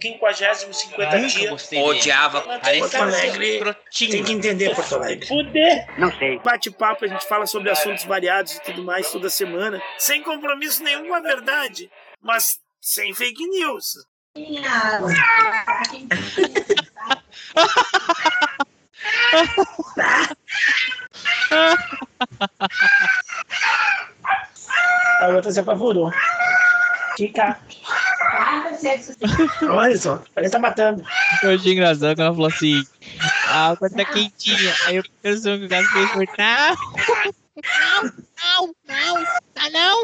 50 50 Nunca dia. gostei dele. Odiava. Porto Alegre tem que entender Porto Alegre. Fuder! Não sei. Bate-papo, a gente fala sobre assuntos variados e tudo mais toda semana, sem compromisso nenhum com a verdade, mas sem fake news. A outra se apavorou. Olha só, ele tá matando. Eu achei engraçado quando ela falou assim: a água tá quentinha. Aí eu pensou que o gato fez por não. Não, não, tá não.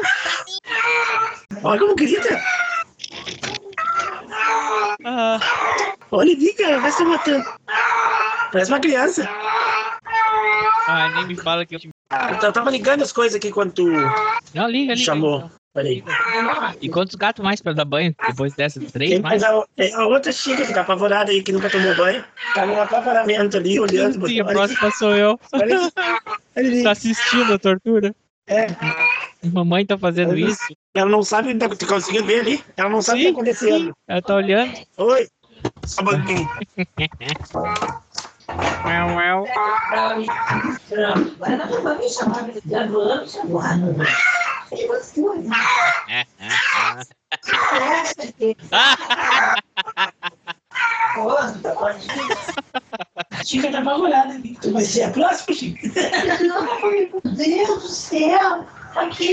Olha como grita. Ah, Olha ali, cara, vai se matando. Parece uma criança. ah, nem me fala que eu. Eu tava ligando as coisas aqui quando tu Não, liga, liga. chamou. Peraí. E quantos gatos mais pra dar banho depois dessas? Três Tem mais? a, a outra chica que tá apavorada aí, que nunca tomou banho. Tá no apavoramento ali, olhando. Sim, a olha, próxima sou eu. olha, olha. Tá assistindo a tortura. É, Mamãe tá fazendo isso. ela não sabe, tá, conseguindo ver ali? Ela não sabe o que tá acontecendo. Ela tá olhando. Oi, só um pouquinho. Uau, uau. É, é, é. A chica tá apavorada. Tu vai ser a próxima, chica. Meu Deus do céu! Pra que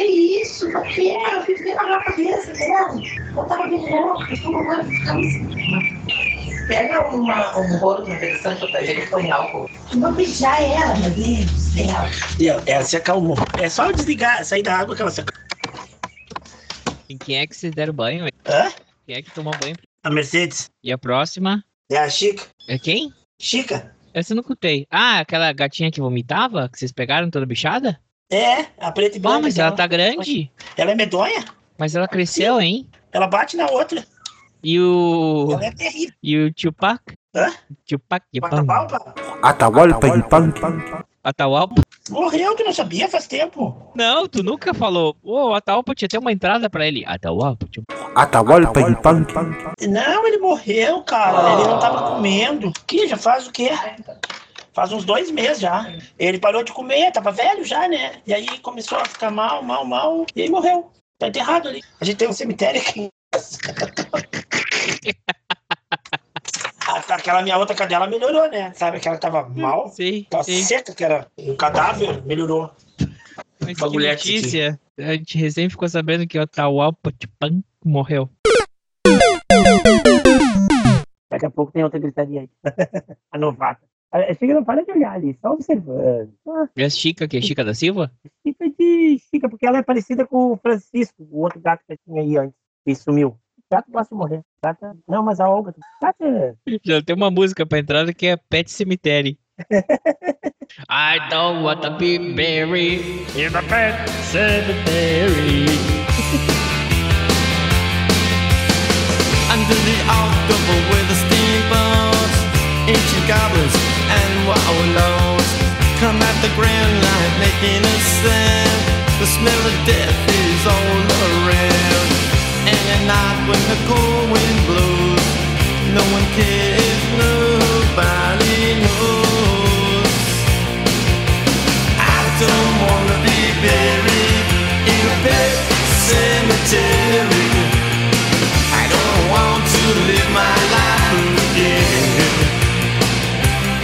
isso? Pra que? Eu fiquei na cabeça dela. Eu tava beijando, eu tô agora ficando Pega uma, um rolo de infecção de proteger e põe álcool. Vou beijar ela, meu Deus do céu. E ela, ela se acalmou. É só desligar, sair da água que ela se acalmou. Em quem é que vocês deram banho? Hã? Quem é que tomou banho? A Mercedes. E a próxima? É a Chica. É quem? Chica? Essa eu não cutei. Ah, aquela gatinha que vomitava? Que vocês pegaram toda bichada? É, a preta e branca. Ah, mas ela aquela. tá grande. Ela é medonha? Mas ela cresceu, hein? Ela bate na outra. E o. Ela é terrível. E o Tupac? Hã? Tupac pá. Atahualpa Yupanqui. Atahualpa? Morreu, que não sabia faz tempo. Não, tu nunca falou. Ô, o Atahualpa tinha até uma entrada pra ele. Atahualpa, tipo. Atahualpa Yupanqui. Não, ele morreu, cara. Ele não tava comendo. Que já faz o quê? Faz uns dois meses já. Ele parou de comer, tava velho já, né? E aí começou a ficar mal, mal, mal. E aí morreu. Tá enterrado ali. A gente tem um cemitério aqui. Aquela minha outra cadela melhorou, né? Sabe que ela tava mal? Sim, Tava sim. seca, que era um cadáver, melhorou. Mas que é notícia. A gente recém ficou sabendo que o Atahualpa Tupac morreu. Daqui a pouco tem outra gritaria aí. a novata. A Chica não para de olhar ali, só observando. Ah, E a Chica, que é Chica da Silva? Chica de Chica, porque ela é parecida com o Francisco, o outro gato que tinha aí antes, que sumiu. Gato gosta de morrer. É- Não, mas a Olga. o Gato é... Já tem uma música pra entrada que é Pet Cemetery. I don't want to be buried in a pet cemetery. Under the October with the steamboats, ancient goblins and wallows come at the grand line making a sound. The smell of death is all around. When the cold wind blows, no one cares, nobody knows. I don't wanna be buried in a pet cemetery. I don't want to live my life again.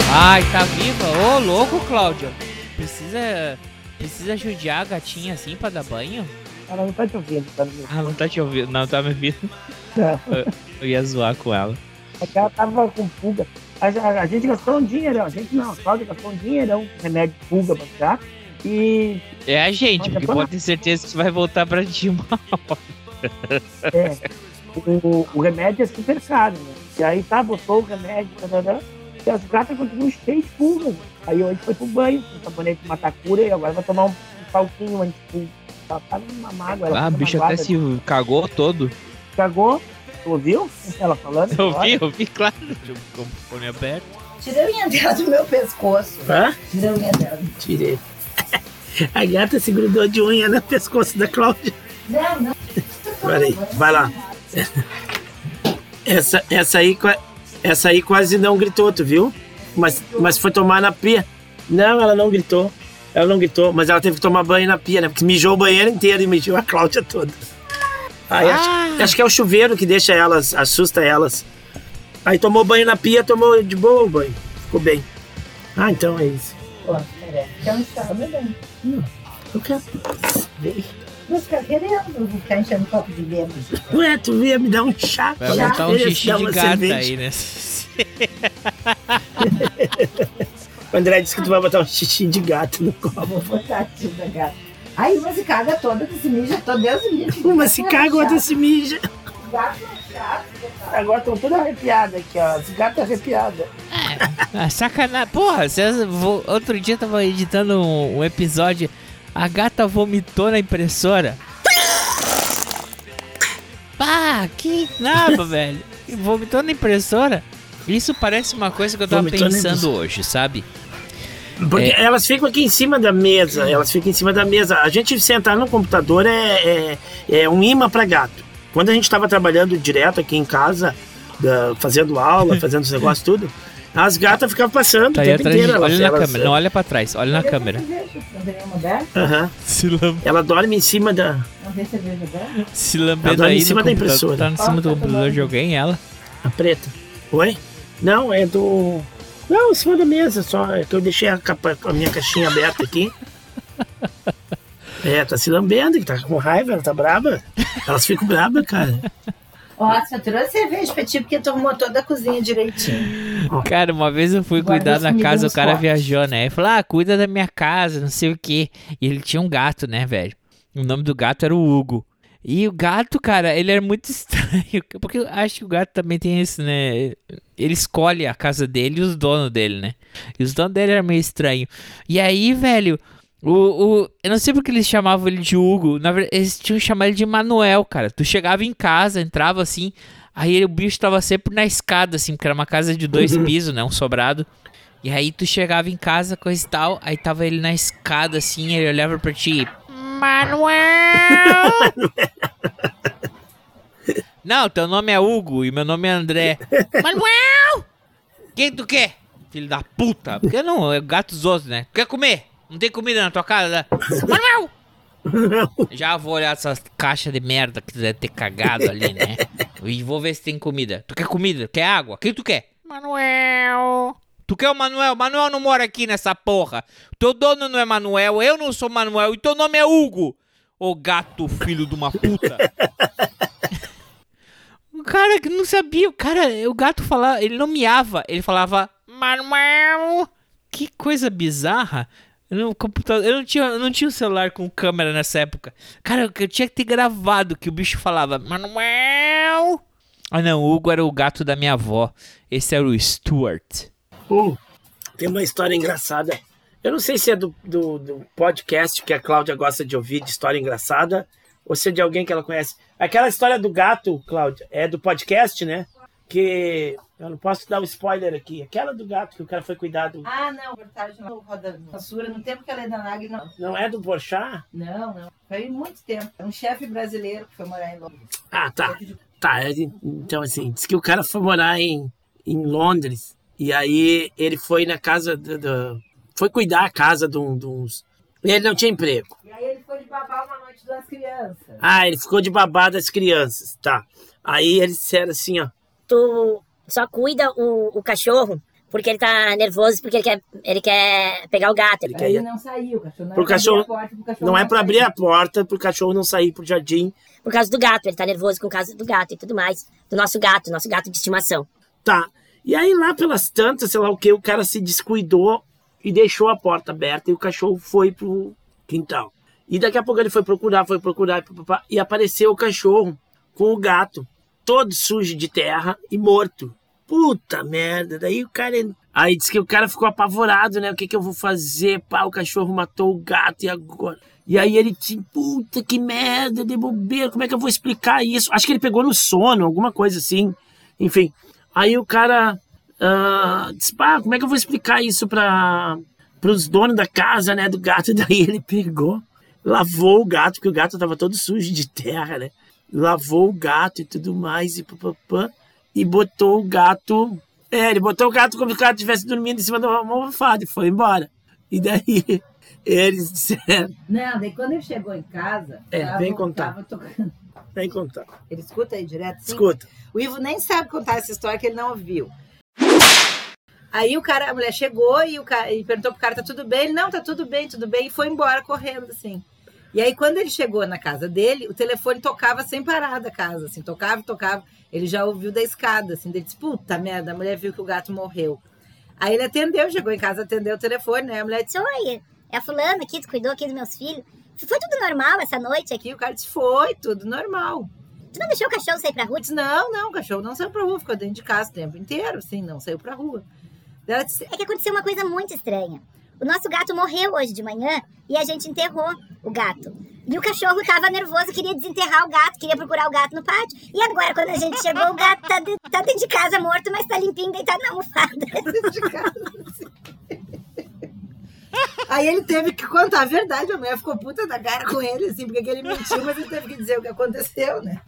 Ai, tá viva? Ô, louco, Cláudio. Precisa. Precisa judiar a gatinha assim pra dar banho? Ela não tá te ouvindo, tá me Ah, não tá te ouvindo, não tá me ouvindo. Não. Eu, eu ia zoar com ela. É que ela tava com pulga. A, a- a gente gastou um dinheirão, a gente não, a Cláudia gastou um dinheirão remédio de pulga pra tirar. E É a gente, porque quando- pode ter certeza que vai voltar pra ti uma hora. é, o, o remédio é super caro, né? E aí tá, botou o remédio, tarará, e as gatas continuam cheias de pulgas. Aí hoje foi pro banho, com sabonete de matacura, e agora vai tomar um, um palquinho anti-pulga. Ela tá numa mágoa, ela Ah, o bicho até se cagou todo. Cagou, tu ouviu ela falando? Eu agora? vi, eu vi, claro. Com o fone aberto. Tirei a unha dela do meu pescoço. Hã? Tirei a unha dela. Tirei. A gata se grudou de unha no pescoço da Cláudia. Não, não. Peraí, vai lá. Essa, essa, aí, essa aí quase não gritou, tu viu? Mas, mas foi tomar na pia. Não, ela não gritou. Ela não gritou, mas ela teve que tomar banho na pia, né? Porque mijou o banheiro inteiro e mijou a Cláudia toda. Aí acho, acho que é o chuveiro que deixa elas, assusta elas. Aí tomou banho na pia, tomou de boa o banho. Ficou bem. Ah, então é isso. Pô, merece. Quer um chá, meu bem? Eu quero. Não fica querendo, vou ficar enchendo copo de lema. Ué, tu veio me dar um chá. Vai Já botar um xixi de gata cerveja. aí, né? O André disse que tu vai botar um xixi de gato no copo. Vou botar tio da gata. Aí uma se caga toda, que se mija todo Deus me livre. Uma se caga, outra se mija. Gato é chato. Agora estão todas arrepiadas aqui, ó. As gatas arrepiadas. Ah, sacanagem. Porra, vocês, vo- outro dia eu tava editando um, um episódio. A gata vomitou na impressora. Pá, que nada, velho. Vomitou na impressora. Isso parece uma coisa que eu tava Vomitou pensando hoje, sabe? Porque É. elas ficam aqui em cima da mesa, elas ficam em cima da mesa. A gente sentar no computador é, é, é um imã para gato. Quando a gente estava trabalhando direto aqui em casa, da- fazendo aula, fazendo os negócios tudo, as gatas ficavam passando Tá o aí tempo inteiro. Olha na elas- câmera, não olha pra trás, olha na câmera. Se, Ela dorme em cima da. Se Ela lambendo dorme em aí cima da impressora. Tá em cima do computador de alguém, ela. A preta. Oi? Não, é do. Não, em cima da mesa, só. É que eu deixei a, capa- a minha caixinha aberta aqui. É, tá se lambendo, que tá com raiva, ela tá braba. Elas ficam brabas, cara. Ó, só trouxe cerveja pra ti, porque arrumou toda a cozinha direitinho. Cara, uma vez eu fui cuidar da casa, o cara viajou, né? Ele falou, ah, cuida da minha casa, não sei o quê. E ele tinha um gato, né, velho? O nome do gato era o Hugo. E o gato, cara, ele era muito estranho. Porque eu acho que o gato também tem isso, né? Ele escolhe a casa dele e os donos dele, né? E os donos dele eram meio estranhos. E aí, velho, o, o, eu não sei porque eles chamavam ele de Hugo. Na verdade, eles tinham que chamar ele de Manuel, cara. Tu chegava em casa, entrava assim, aí o bicho tava sempre na escada, assim, porque era uma casa de dois pisos, né? Um sobrado. E aí tu chegava em casa, coisa e tal, aí tava ele na escada, assim, ele olhava pra ti. Manuel! Não, teu nome é Hugo e meu nome é André. Manuel! Quem tu quer? Filho da puta. Porque não, é gato outros, né? Quer comer? Não tem comida na tua casa? né? Manuel! Já vou olhar essas caixas de merda que tu deve ter cagado ali, né? E vou ver se tem comida. Tu quer comida? Quer água? Quem tu quer? Manuel! Tu quer o Manuel? Manuel não mora aqui nessa porra. Teu dono não é Manuel, eu não sou Manuel e teu nome é Hugo. Ô gato, filho de uma puta. O cara que não sabia, o cara, o gato falava, ele não miava, ele falava Manuel. Que coisa bizarra. Não, computador, eu não tinha, eu não tinha um celular com câmera nessa época. Cara, eu, eu tinha que ter gravado que o bicho falava Manuel. Ah não, o Hugo era o gato da minha avó. Esse era o Stuart. Hum, tem uma história engraçada. Eu não sei se é do, do, do podcast que a Cláudia gosta de ouvir, de história engraçada, ou se é de alguém que ela conhece. Aquela história do gato, Cláudia, é do podcast, né? Que eu não posso dar um spoiler aqui. Aquela do gato que o cara foi cuidado. Ah, não, reportagem no Roda Censura, no tempo que ela é da Nag, não. Não é do Porchat? Não, não. Foi muito tempo. É um chefe brasileiro que foi morar em Londres. Ah, tá. Tá, é então assim, diz que o cara foi morar em, em Londres e aí ele foi na casa do, do- foi cuidar a casa de, um- de uns. Ele não tinha emprego. E aí ele foi de babar uma noite das crianças. Ah, ele ficou de babá das crianças, tá. Aí eles disseram assim, ó. tu só cuida o, o cachorro porque ele tá nervoso, porque ele quer, ele quer pegar o gato. Ele quer ele não saiu, o cachorro não Pro pra cachorro- abrir a porta, pro cachorro Não é pra abrir sair. a porta pro cachorro não sair pro jardim. Por causa do gato, ele tá nervoso com causa do gato e tudo mais. Do nosso gato, nosso gato de estimação. Tá. E aí lá pelas tantas, sei lá o que, o cara se descuidou e deixou a porta aberta e o cachorro foi pro quintal. E daqui a pouco ele foi procurar, foi procurar, e apareceu o cachorro com o gato, todo sujo de terra e morto. Puta merda, daí o cara. Aí disse que o cara ficou apavorado, né? O que que eu vou fazer? Pá, o cachorro matou o gato e agora? E aí ele disse, puta que merda, de bobeira, como é que eu vou explicar isso? Acho que ele pegou no sono, alguma coisa assim. Enfim. Aí o cara ah, disse, pá, como é que eu vou explicar isso para os donos da casa, né, do gato? Daí ele pegou, lavou o gato, porque o gato tava todo sujo de terra, né? Lavou o gato e tudo mais, e papapá. e botou o gato. É, ele botou o gato como se o gato estivesse dormindo em cima de uma almofada e foi embora. E daí eles disseram. Não, daí quando ele chegou em casa, É, vem contar. tava tocando. Vem contar. Ele escuta aí direto? Sim? Escuta. O Ivo nem sabe contar essa história que ele não ouviu. Aí o cara, a mulher chegou e, o cara, e perguntou pro cara, tá tudo bem? Ele, não, tá tudo bem, tudo bem. E foi embora correndo, assim. E aí, quando ele chegou na casa dele, o telefone tocava sem parar da casa, assim. Tocava, tocava. Ele já ouviu da escada, assim. Ele disse, puta merda, a mulher viu que o gato morreu. Aí ele atendeu, chegou em casa, atendeu o telefone, né? A mulher disse, Oi, é a fulana aqui, tu cuidou aqui dos meus filhos. Foi tudo normal essa noite aqui? aqui, o cara disse, foi, tudo normal. Tu não deixou o cachorro sair pra rua? Eu disse, não, não, o cachorro não saiu pra rua, ficou dentro de casa o tempo inteiro, assim, não saiu pra rua. Ela disse, É que aconteceu uma coisa muito estranha. O nosso gato morreu hoje de manhã e a gente enterrou o gato. E o cachorro tava nervoso, queria desenterrar o gato, queria procurar o gato no pátio. E agora, quando a gente chegou, o gato tá, de- tá dentro de casa morto, mas tá limpinho, deitado na almofada. de casa. Aí ele teve que contar a verdade, a mulher ficou puta da cara com ele, assim, porque que ele mentiu, mas ele teve que dizer o que aconteceu, né?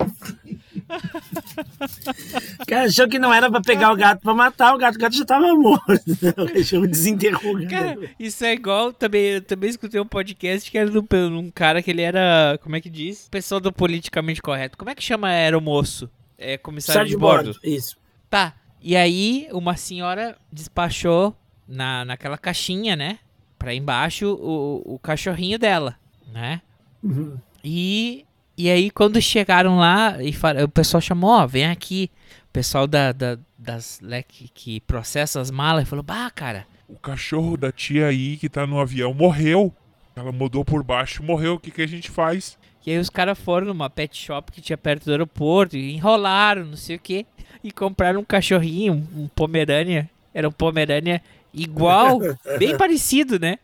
O cara achou que não era pra pegar o gato pra matar, o gato, o gato já tava morto. O cachorro desenterrou o gato. Cara, isso é igual. Também, eu também escutei um podcast que era de um, cara que ele era. Como é que diz? Pessoa do politicamente correto. Como é que chama era o moço? É comissário Sai de bordo. Isso. Tá. E aí, uma senhora despachou na, naquela caixinha, né? Pra embaixo o, o cachorrinho dela, né? Uhum. E, e aí, quando chegaram lá, e o pessoal chamou, ó, vem aqui. O pessoal da, da- das né, que, que processa as malas falou, bah, cara, O cachorro da tia aí que tá no avião morreu. Ela mudou por baixo, morreu. O que, que a gente faz? E aí os caras foram numa pet shop que tinha perto do aeroporto e enrolaram, não sei o que, e compraram um cachorrinho, um, um Pomerânia. Era um Pomerânia igual, bem parecido, né?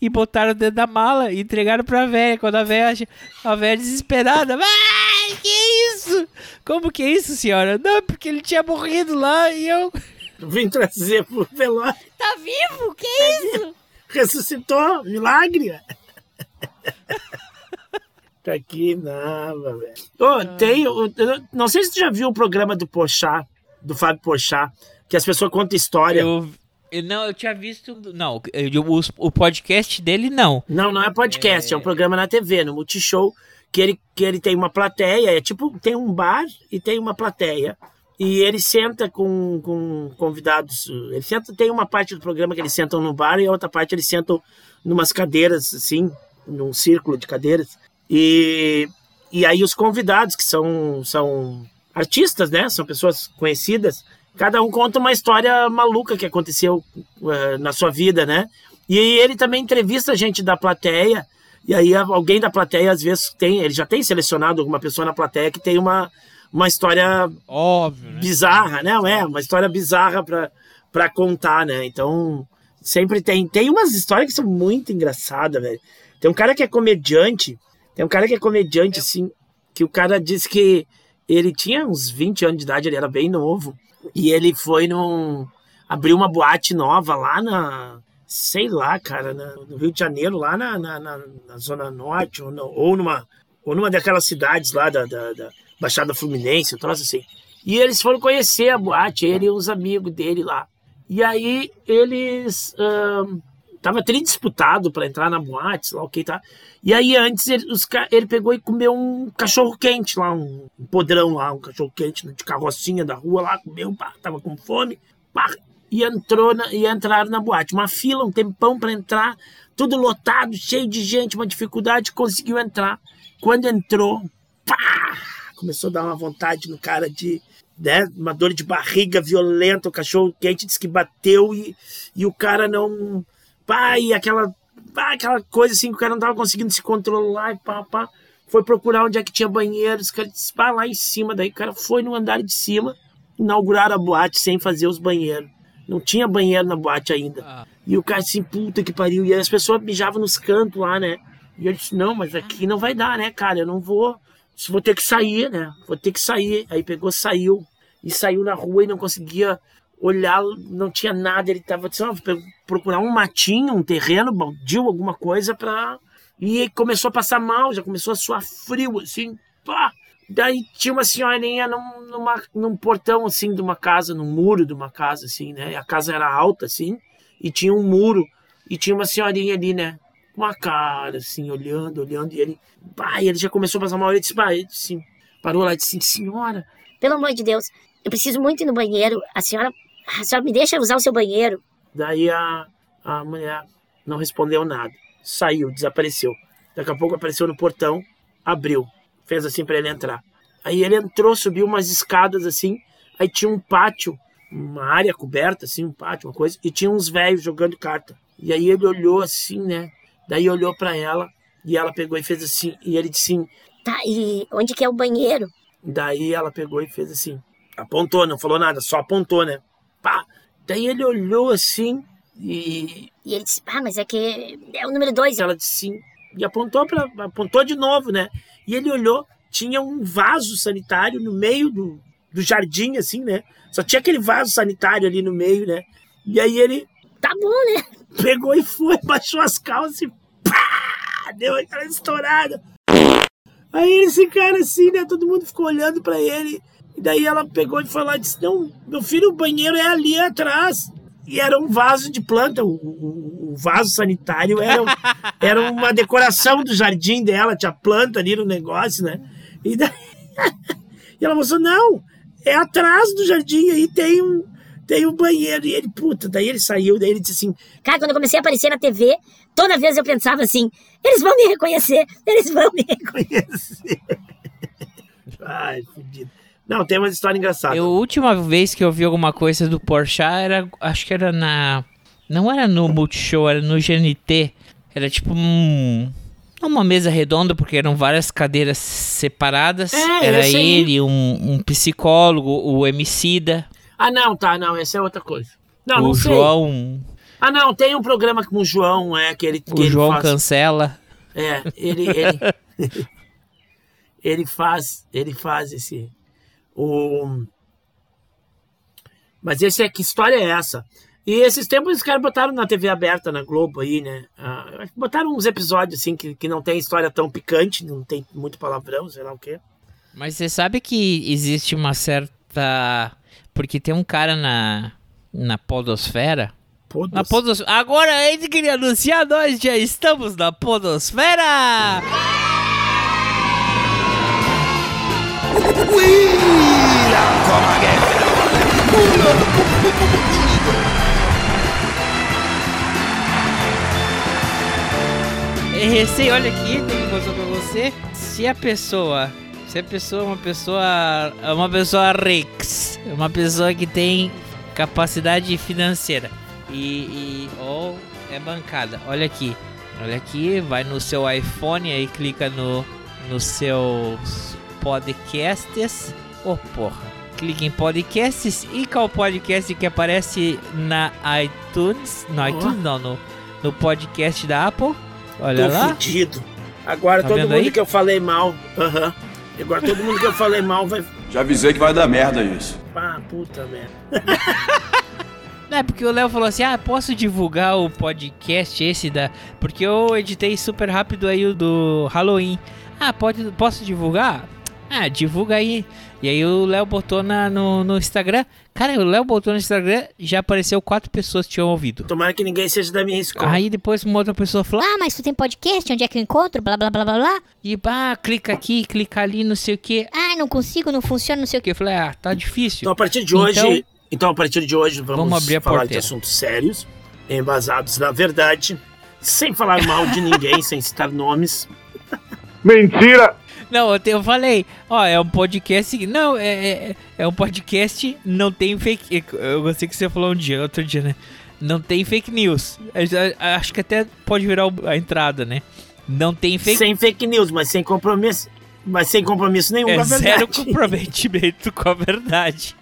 E botaram dentro da mala e entregaram pra velha. Quando a velha, a velha desesperada, ai, que isso? Como que é isso, senhora? Não, porque ele tinha morrido lá e eu... Vim trazer pro velório. Tá vivo? Que isso? Ressuscitou, milagre. tá aqui, nada, velho. Ô, tem. não sei se tu já viu o programa do Porchat, do Fábio Porchat, que as pessoas contam história. Eu, eu- não, eu tinha visto... Não, eu- o, o podcast dele, não. Não, não é podcast, é... um programa na TV, no Multishow, que ele, que ele tem uma plateia, é tipo, tem um bar e tem uma plateia. E ele senta com, com convidados. Ele senta, tem uma parte do programa que eles sentam no bar e a outra parte eles sentam numas cadeiras, assim, num círculo de cadeiras. E, e aí os convidados, que são, são artistas, né? São pessoas conhecidas, cada um conta uma história maluca que aconteceu eh, na sua vida, né? E aí ele também entrevista gente da plateia, e aí alguém da plateia às vezes tem, ele já tem selecionado alguma pessoa na plateia que tem uma, uma história Óbvio, né? bizarra, né? É, uma história bizarra pra, pra contar, né? Então, sempre tem. Tem umas histórias que são muito engraçadas, velho. Tem um cara que é comediante, tem um cara que é comediante, assim, que o cara disse que ele tinha uns 20 anos de idade, ele era bem novo, e ele foi num. abriu uma boate nova lá na. sei lá, cara, na- no Rio de Janeiro, lá na, na, na- na Zona Norte, ou, ou numa. ou numa daquelas cidades lá da, da, da Baixada Fluminense, um troço assim. E eles foram conhecer a boate, ele e os amigos dele lá. E aí eles. Tava tri disputado para entrar na boate, lá o que tá. E aí antes ele, os, ele pegou e comeu um cachorro quente lá, um, um podrão lá, um cachorro quente de carrocinha da rua lá, comeu, pá, tava com fome, pá, e entrou na, e entraram na boate. Uma fila, um tempão para entrar, tudo lotado, cheio de gente, uma dificuldade, conseguiu entrar. Quando entrou, pá, começou a dar uma vontade no cara de, né, uma dor de barriga violenta, o cachorro quente disse que bateu e, e o cara não, pá, e aquela, pá, aquela coisa assim que o cara não tava conseguindo se controlar e pá, pá, foi procurar onde é que tinha banheiro, os caras disse, pá, lá em cima, daí o cara foi no andar de cima, inauguraram a boate sem fazer os banheiros. Não tinha banheiro na boate ainda. Ah. E o cara assim, puta que pariu. E as pessoas mijavam nos cantos lá, né? E ele disse, não, mas aqui não vai dar, né, cara? Eu não vou. Vou ter que sair, né? Vou ter que sair. Aí pegou, saiu. E saiu na rua e não conseguia olhar, não tinha nada. Ele tava assim, ó, vou procurar um matinho, um terreno baldio, alguma coisa pra. E começou a passar mal, já começou a suar frio, assim. Pá! Daí tinha uma senhorinha num, numa, num portão, assim, de uma casa, num muro de uma casa, assim, né? A casa era alta, assim, e tinha um muro, e tinha uma senhorinha ali, né? Com uma cara, assim, olhando, olhando, e ele, pá, e ele já começou a passar mal, ele disse, pá, ele disse, assim, parou lá e disse, assim, senhora, Pelo amor de Deus, eu preciso muito ir no banheiro. A senhora, a senhora me deixa usar o seu banheiro. Daí a, a mulher não respondeu nada. Saiu, desapareceu. Daqui a pouco apareceu no portão, abriu, fez assim pra ele entrar. Aí ele entrou, subiu umas escadas assim, aí tinha um pátio, uma área coberta, assim, um pátio, uma coisa, e tinha uns velhos jogando carta. E aí ele olhou assim, né? Daí olhou pra ela e ela pegou e fez assim, e ele disse assim, Tá, e onde que é o banheiro? Daí ela pegou e fez assim. Apontou, não falou nada, só apontou, né? Pá. Daí ele olhou assim e E ele disse, ah, mas é que é o número dois. ela disse sim. E apontou para apontou de novo, né? E ele olhou, tinha um vaso sanitário no meio do, do jardim, assim, né? Só tinha aquele vaso sanitário ali no meio, né? E aí ele Tá bom, né? pegou e foi, baixou as calças e pá! Deu aquela estourada. Aí esse cara assim, né? Todo mundo ficou olhando pra ele. E daí ela pegou e foi lá e disse: Não, meu filho, o banheiro é ali atrás. E era um vaso de planta. O, o- o vaso sanitário era, era uma decoração do jardim dela. Tinha planta ali no negócio, né? E, daí, e ela mostrou: Não, é atrás do jardim. Aí tem um, tem um banheiro. E ele, puta, daí ele saiu. Daí ele disse assim: Cara, quando eu comecei a aparecer na TV, toda vez eu pensava assim, eles vão me reconhecer, eles vão me reconhecer. conhecer. Ai, fudido. Não, tem uma história engraçada. Eu, a última vez que eu vi alguma coisa do Porchat era. Acho que era na. Não era no Multishow, era no GNT. Era tipo um. não Uma mesa redonda, porque eram várias cadeiras separadas. É, era ele, um, um psicólogo, o Emicida, Ah, não, tá, não, essa é outra coisa. Não, não o sei. João. Ah, não, tem um programa com o João, é, que ele, que O ele João faz. cancela. É, ele, ele, ele faz, ele faz esse, o... Mas esse é, que história é essa? E esses tempos os caras botaram na TV aberta, na Globo aí, né? Ah, botaram uns episódios assim que, que não tem história tão picante, não tem muito palavrão, sei lá o quê. Mas você sabe que existe uma certa. Porque tem um cara na. Na Podosfera. Pô, Na Podosfera. Agora a gente queria anunciar, nós já estamos na Podosfera! É recém, olha aqui, tem que mostrar pra você. Se a pessoa. Se a pessoa é uma pessoa. É uma pessoa rex. É uma pessoa que tem capacidade financeira. E. e ou é bancada. Olha aqui. Olha aqui, vai no seu iPhone aí clica no. Nos seus podcasts. Oh porra. Clique em podcasts e qual podcast que aparece na iTunes. No iTunes não, no, no podcast da Apple. Olha Tô lá. fudido. Agora Tá todo mundo aí? que eu falei mal. Aham. Agora todo mundo que eu falei mal vai. Já avisei que vai dar merda isso. Ah, puta merda. É, porque o Léo falou assim: ah, posso divulgar o podcast esse da. Porque eu editei super rápido aí o do Halloween. Ah, pode, posso divulgar? Ah, divulga aí. E aí o Léo botou na, no, no Instagram. Cara, o Léo botou no Instagram, já apareceu quatro pessoas que tinham ouvido. Tomara que ninguém seja da minha escola. Aí depois uma outra pessoa falou: Ah, mas tu tem podcast? Onde é que eu encontro? Blá, blá, blá, blá, blá. e ah, clica aqui, clica ali, não sei o que. Ah, não consigo, não funciona, não sei o que. Eu falei: ah, tá difícil. Então a partir de hoje, Então- então, a partir de hoje vamos, Vamos abrir a falar porteira. de assuntos sérios, embasados na verdade, sem falar mal de ninguém, sem citar nomes. Mentira! Não, eu, te- eu falei, ó, é um podcast. Não, é, é, é um podcast, não tem fake. Eu gostei que você falou um dia, outro dia, né? Não tem fake news. Acho que até pode virar a entrada, né? Não tem fake Sem fake news, mas sem compromisso. Mas sem compromisso nenhum É com a zero verdade. comprometimento com a verdade.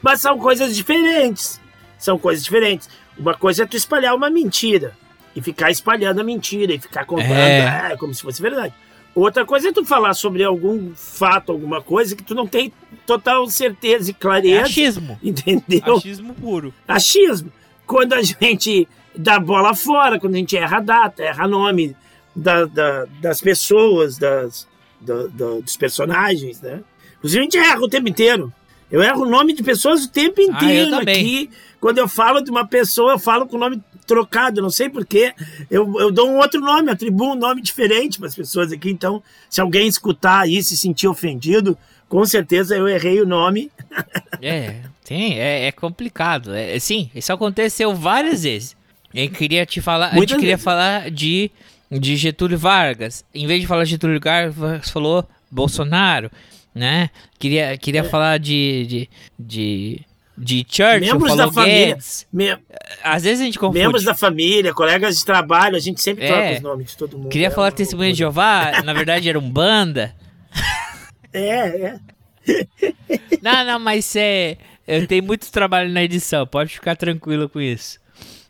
Mas são coisas diferentes. São coisas diferentes. Uma coisa é tu espalhar uma mentira. E ficar espalhando a mentira e ficar contando É. é, como se fosse verdade. Outra coisa é tu falar sobre algum fato, alguma coisa que tu não tem total certeza e É clareza. achismo. Entendeu? Achismo puro. achismo. Quando a gente dá bola fora, quando a gente erra data, erra nome, da- da- das pessoas, das, do- do- dos personagens, né? Inclusive, a gente erra o tempo inteiro. Eu erro o nome de pessoas o tempo inteiro também. aqui. Quando eu falo de uma pessoa, eu falo com o nome trocado, não sei porquê. Eu, eu dou um outro nome, atribuo um nome diferente para as pessoas aqui. Então, se alguém escutar aí e se sentir ofendido, com certeza eu errei o nome. É, tem, é, é complicado. É, sim, isso aconteceu várias vezes. Eu queria te falar, a gente Muitas queria vezes. falar de, de Getúlio Vargas. Em vez de falar Getúlio Vargas, falou Bolsonaro, né? Queria, queria falar de, de, de, de Churchill, Membros falou da família. Me- Às vezes a gente confunde. membros da família, colegas de trabalho, a gente sempre É. troca os nomes de todo mundo. Queria É falar uma Testemunha de loucura. Jeová, na verdade era um banda. É, é. Não, não, mas é. Eu tenho muito trabalho na edição, pode ficar tranquilo com isso.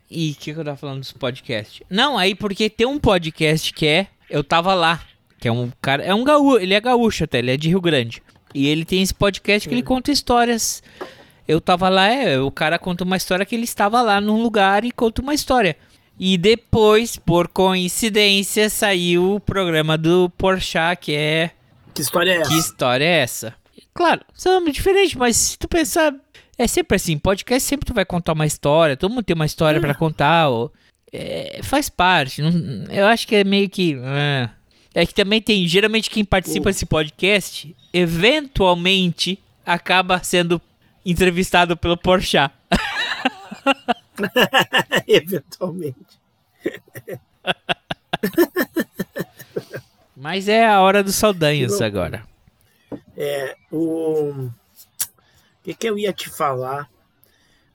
E o que, que eu tava falando dos podcasts? Não, aí porque tem um podcast que é. Eu tava lá. Que é um cara. É um gaúcho, ele é gaúcho até, ele é de Rio Grande. E ele tem esse podcast que ele conta histórias. Eu tava lá, é, o cara conta uma história que ele estava lá num lugar e conta uma história. E depois, por coincidência, saiu o programa do Porchat, que é Que história é essa? que história é essa? Claro, são diferentes, mas se tu pensar, é sempre assim, podcast sempre tu vai contar uma história, todo mundo tem uma história pra contar, ou, é, faz parte, não- eu acho que é meio que... é. É que também tem, geralmente quem participa desse podcast, eventualmente acaba sendo entrevistado pelo Porchat. Eventualmente. Mas é a hora dos saldanhos Que agora. É, o. O que, que eu ia te falar?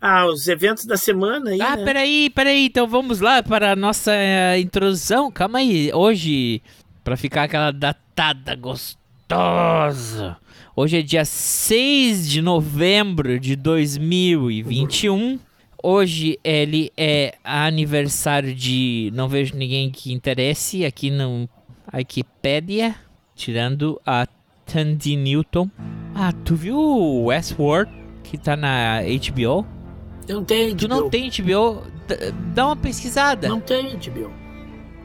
Ah, os eventos da semana aí. Ah, né? peraí, peraí. Então vamos lá para a nossa eh, introdução. Calma aí. Hoje, para ficar aquela datada gostosa. Hoje é dia 6 de novembro de 2021. Hoje ele é aniversário de. Não vejo ninguém que interesse aqui no Wikipedia. Tirando a Tandy Newton. Ah, tu viu o Westworld? Que tá na HBO? Eu não tenho Tu não HBO. tem HBO? Dá uma pesquisada. Não tenho HBO.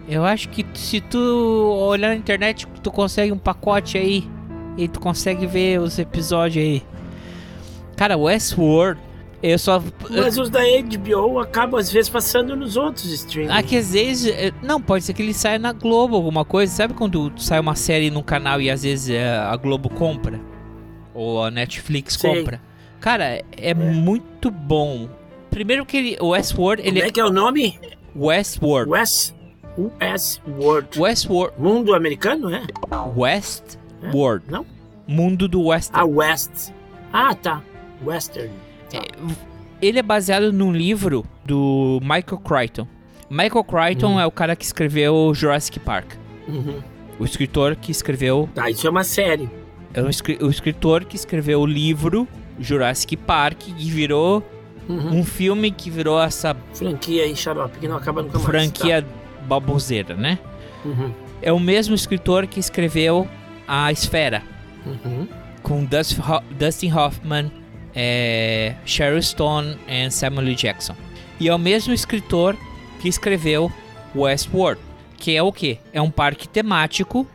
Eu acho que se tu olhar na internet, tu consegue um pacote aí. E tu consegue ver os episódios aí. Cara, Westworld, eu só. Mas os da HBO acabam às vezes passando nos outros streams. Ah, que às vezes. eh, Não, pode ser que ele saia na Globo, alguma coisa. Sabe quando sai uma série no canal e às vezes eh, a Globo compra? Ou a Netflix Sei. compra? Cara, é, muito bom. Primeiro que ele, o Westworld, ele Como é que é o nome? Westworld. West. Westworld. Westworld. Mundo americano, é? Westworld. Não? Mundo do Western. Ah, West. Ah, tá. Western. É, Ele é baseado num livro do Michael Crichton. Michael Crichton Hum. é o cara que escreveu Jurassic Park. Uhum. O escritor que escreveu. Tá, isso é uma série. É o, escri- o escritor que escreveu o livro Jurassic Park e virou Uhum. um filme que virou essa Franquia aí, xarope, que não acaba nunca mais. franquia baboseira, né? Tá. Uhum. É o mesmo escritor que escreveu A Esfera, Uhum. com Dust- Ho- Dustin Hoffman, é, Sharon Stone e Samuel L. Jackson. E é o mesmo escritor que escreveu Westworld, que é o quê? É um parque temático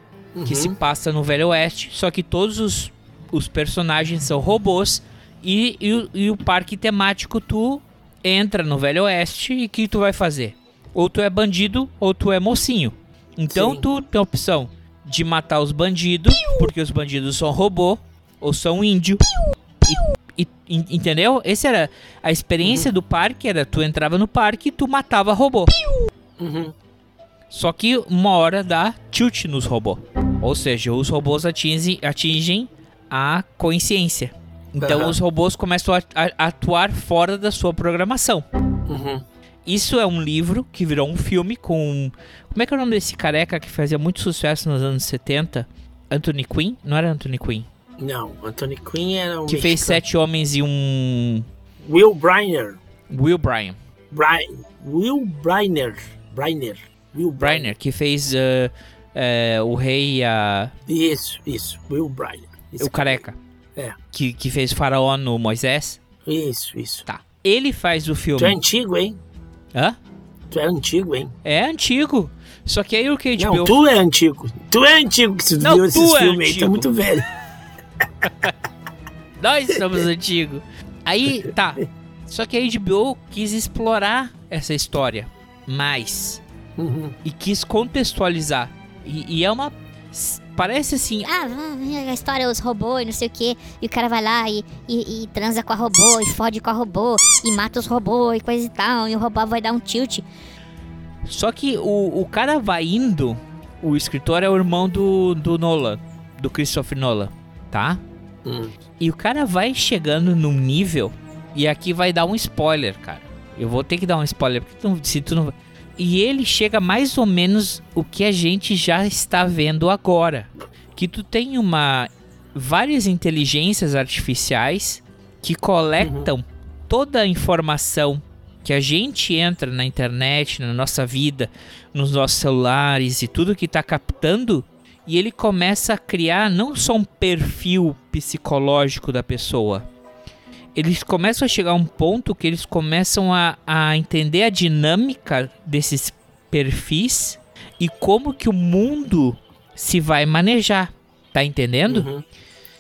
que Uhum. se passa no Velho Oeste, só que todos os, os personagens são robôs e, e, o- e o parque temático tu entra no Velho Oeste e o que tu vai fazer? Ou tu é bandido ou tu é mocinho. Então Sim. tu tem a opção de matar os bandidos, porque os bandidos são robô ou são índio. E, e- en- entendeu? Essa era a experiência do parque, era tu entrava no parque e tu matava robô. Uhum. Só que uma hora dá tilt nos robôs. Ou seja, os robôs atingem, atingem a consciência. Então Aham. os robôs começam a, a- a atuar fora da sua programação. Uhum. Isso é um livro que virou um filme com. Como é que é o nome desse careca que fazia muito sucesso nos anos 70? Anthony Quinn? Não era Anthony Quinn. Não, Anthony Quinn era um Que fez mexicano. Sete Homens e um. Will Briner. Will Bryan. Brian. Will Briner. Briner. Will Briner. Que fez uh, uh, o rei e a. Isso, isso. Will Briner. O careca. É. Que, que fez faraó no Moisés. Isso, isso. Tá. Ele faz o filme. Tu é antigo, hein? Hã? Tu é antigo, hein? É antigo. Só que aí o que a Não, HBO tu é antigo. Tu é antigo que tu Não, viu esses é filmes aí. É muito velho. Nós somos antigos. Aí, tá. Só que a HBO quis explorar essa história mais. Uhum. E quis contextualizar. E, e é uma. Parece assim. Ah, a história, os robôs e não sei o que. E o cara vai lá e, e, e transa com a robô, e fode com a robô, e mata os robôs e coisa e tal. E o robô vai dar um tilt. Só que o, o cara vai indo. O escritor é o irmão do, do Nolan. Do Christopher Nolan. Tá? Hum. E o cara vai chegando num nível. E aqui vai dar um spoiler, cara. Eu vou ter que dar um spoiler. Porque tu, se tu não. E ele chega mais ou menos o que a gente já está vendo agora. Que tu tem uma. várias inteligências artificiais que coletam toda a informação que a gente entra na internet, na nossa vida, nos nossos celulares e tudo que está captando, e ele começa a criar não só um perfil psicológico da pessoa. Eles começam a chegar a um ponto que eles começam a, a entender a dinâmica desses perfis e como que o mundo se vai manejar. Tá entendendo? Uhum.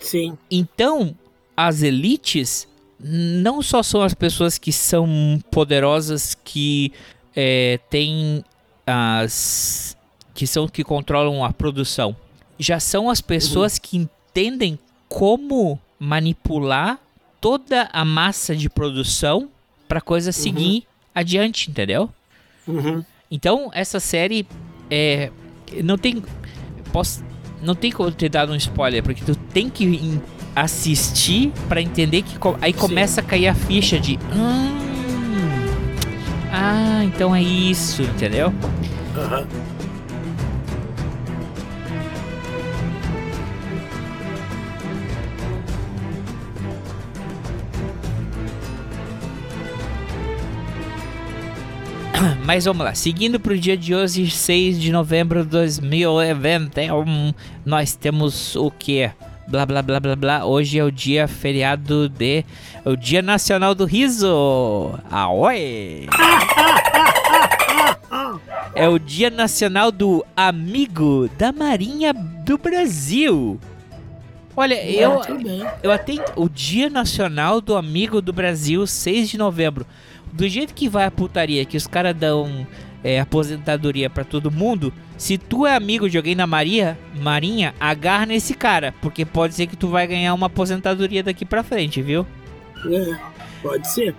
Sim. Então, as elites não só são as pessoas que são poderosas, que é, têm as. que são que controlam a produção. Já são as pessoas que entendem como manipular toda a massa de produção para coisa seguir adiante, entendeu? Uhum. Então, essa série é. Não tem. Posso, não tem como ter dado um spoiler, porque tu tem que assistir pra entender que. Aí começa a cair a ficha de. Hum, ah, então é isso, entendeu? Aham. Mas vamos lá, seguindo pro dia de hoje, 6 de novembro de 2021, nós temos o que? Blá blá blá blá blá. Hoje é o dia feriado de. O Dia Nacional do Riso! Aoi! É o Dia Nacional do Amigo da Marinha do Brasil. Olha, eu, tudo bem. eu atendo o Dia Nacional do Amigo do Brasil, 6 de novembro. Do jeito que vai a putaria, que os caras dão é, aposentadoria pra todo mundo, se tu é amigo de alguém na Maria, Marinha, agarra nesse cara, porque pode ser que tu vai ganhar uma aposentadoria daqui pra frente, viu? É, pode ser.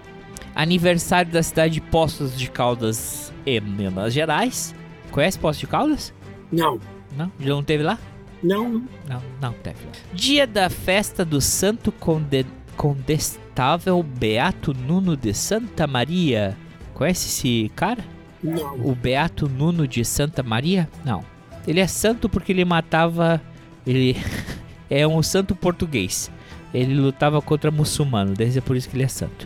Aniversário da cidade de Poços de Caldas, em Minas Gerais. Conhece Poços de Caldas? Não. Não? Já não teve lá? Não, não. Não, teve. Dia da festa do Santo Conde... Condestável Beato Nuno de Santa Maria. Conhece esse cara? Não. O Beato Nuno de Santa Maria? Não. Ele é santo porque ele matava. Ele é um santo português. Ele lutava contra muçulmano, desde é por isso que ele é santo.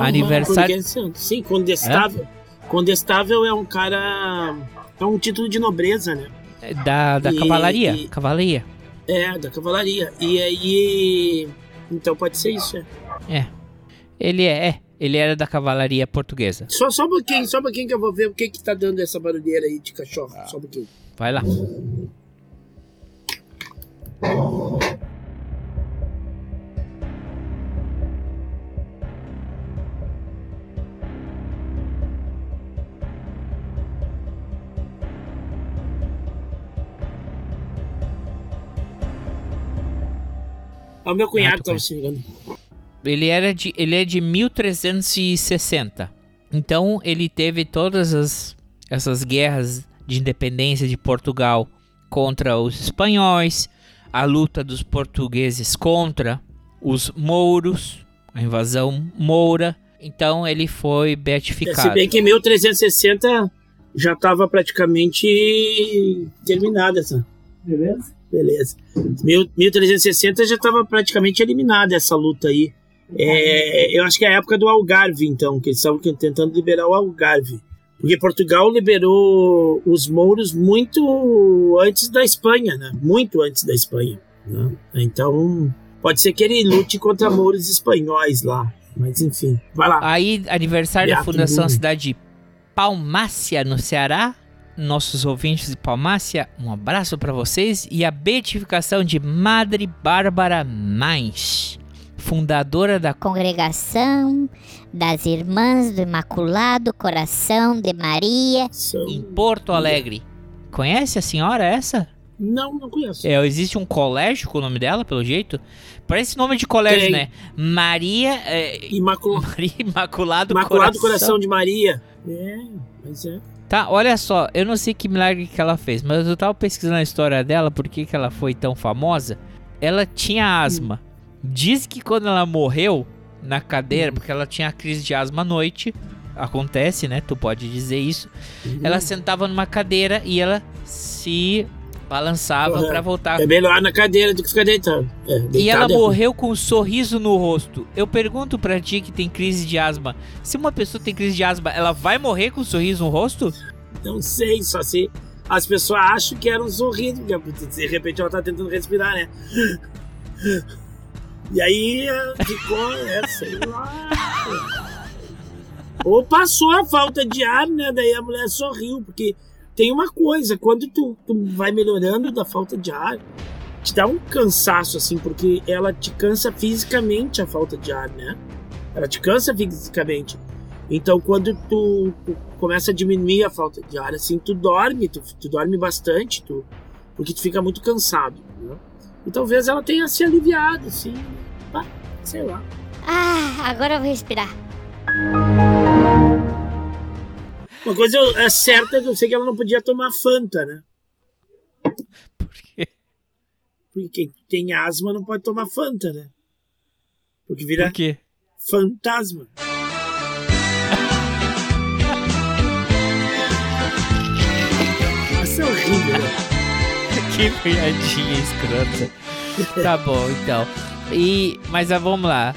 Aniversário. Condestável. Sim, condestável. Condestável é um cara. É um título de nobreza, né? Da, da E- cavalaria. e- Cavalaria. É, da cavalaria. E aí. Então pode ser isso, é. É. Ele é, é. Ele era da cavalaria portuguesa. Só, só um pouquinho, só um pouquinho que eu vou ver o que que tá dando essa barulheira aí de cachorro. Só um pouquinho. Vai lá. É o meu cunhado Ah, que tava se ligando. Ele era de, ele é de 1360. Então ele teve todas as essas guerras de independência de Portugal contra os espanhóis, a luta dos portugueses contra os mouros, a invasão moura. Então ele foi É, se beatificado. bem que em 1360 já tava praticamente terminada essa. Beleza? Beleza. Mil- 1360 já tava praticamente eliminada essa luta aí. É, eu acho que é a época do Algarve, então, que eles estavam tentando liberar o Algarve. Porque Portugal liberou os mouros muito antes da Espanha, né? Muito antes da Espanha. né? Então, pode ser que ele lute contra mouros espanhóis lá. Mas enfim, vai lá. Aí, aniversário da Beato fundação da Nuno. cidade de Palmácia, no Ceará. Nossos ouvintes de Palmácia, um abraço para vocês e a beatificação de Madre Bárbara Mais, fundadora da Congregação das Irmãs do Imaculado Coração de Maria. em Porto Alegre. Conhece a senhora essa? Não, não conheço. É, existe um colégio com o nome dela, pelo jeito. Parece nome de colégio, Tem. né? Maria, é, Imacul... Maria Imaculado, Imaculado Coração. Coração de Maria. É, mas é. Tá, olha só, eu não sei que milagre que ela fez, mas eu tava pesquisando a história dela, por que ela foi tão famosa. Ela tinha asma. Diz que quando ela morreu na cadeira, porque ela tinha crise de asma à noite, acontece, né? Tu pode dizer isso. Ela sentava numa cadeira e ela se balançava Uhum. pra voltar. É melhor na cadeira do que ficar deitado. É, E ela deitado é morreu com um sorriso no rosto. Eu pergunto pra ti que tem crise de asma, se uma pessoa tem crise de asma, ela vai morrer com um sorriso no rosto? Não sei, só se as pessoas acham que era um sorriso, porque de repente ela tá tentando respirar, né? E aí eh, ficou, é, sei lá. Ou passou a falta de ar, né? Daí a mulher sorriu, porque tem uma coisa, quando tu, tu vai melhorando da falta de ar, te dá um cansaço, assim, porque ela te cansa fisicamente a falta de ar, né? Ela te cansa fisicamente. Então, quando tu, tu começa a diminuir a falta de ar, assim, tu dorme, tu, tu dorme bastante, tu, porque tu fica muito cansado, né? E talvez ela tenha se aliviado, assim, pá, sei lá. Ah, agora eu vou respirar. Uma coisa é certa que eu sei que ela não podia tomar Fanta, né? Por quê? Porque quem tem asma não pode tomar Fanta, né? Porque vira Por quê? fantasma. Isso é horrível, né? que piadinha escrota. Tá bom, então. E, mas ah, vamos lá.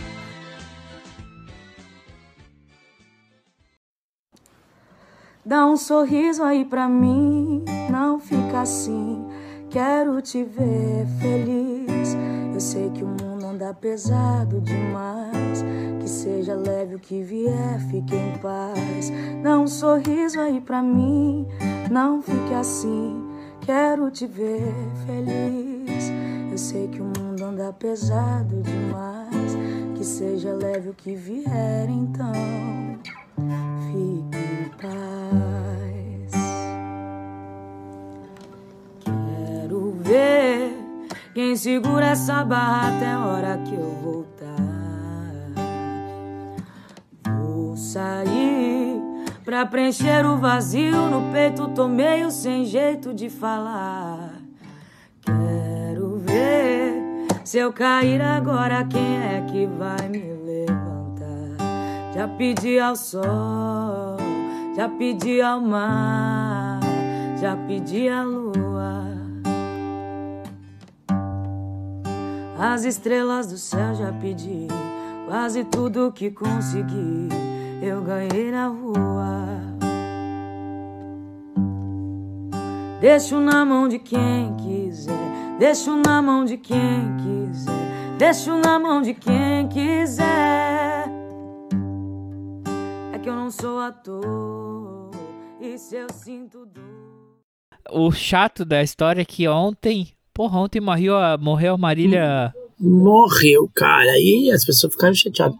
Dá um sorriso aí pra mim, não fica assim. Quero te ver feliz. Eu sei que o mundo anda pesado demais. Que seja leve o que vier, fique em paz. Dá um sorriso aí pra mim, não fique assim. Quero te ver feliz. Eu sei que o mundo anda pesado demais. Que seja leve o que vier, então fique em paz. Quero ver quem segura essa barra até a hora que eu voltar. Vou sair pra preencher o vazio no peito. Tô meio sem jeito de falar. Quero ver se eu cair agora, quem é que vai me levantar? Já pedi ao sol, já pedi ao mar, já pedi à lua. As estrelas do céu já pedi, quase tudo que consegui, eu ganhei na rua. Deixo na mão de quem quiser, deixo na mão de quem quiser, deixo na mão de quem quiser. Que eu não sou ator, e se eu sinto dor. O chato da história é que ontem. Porra, ontem morreu a, morreu a Marília. Morreu, cara. Aí as pessoas ficaram chateadas.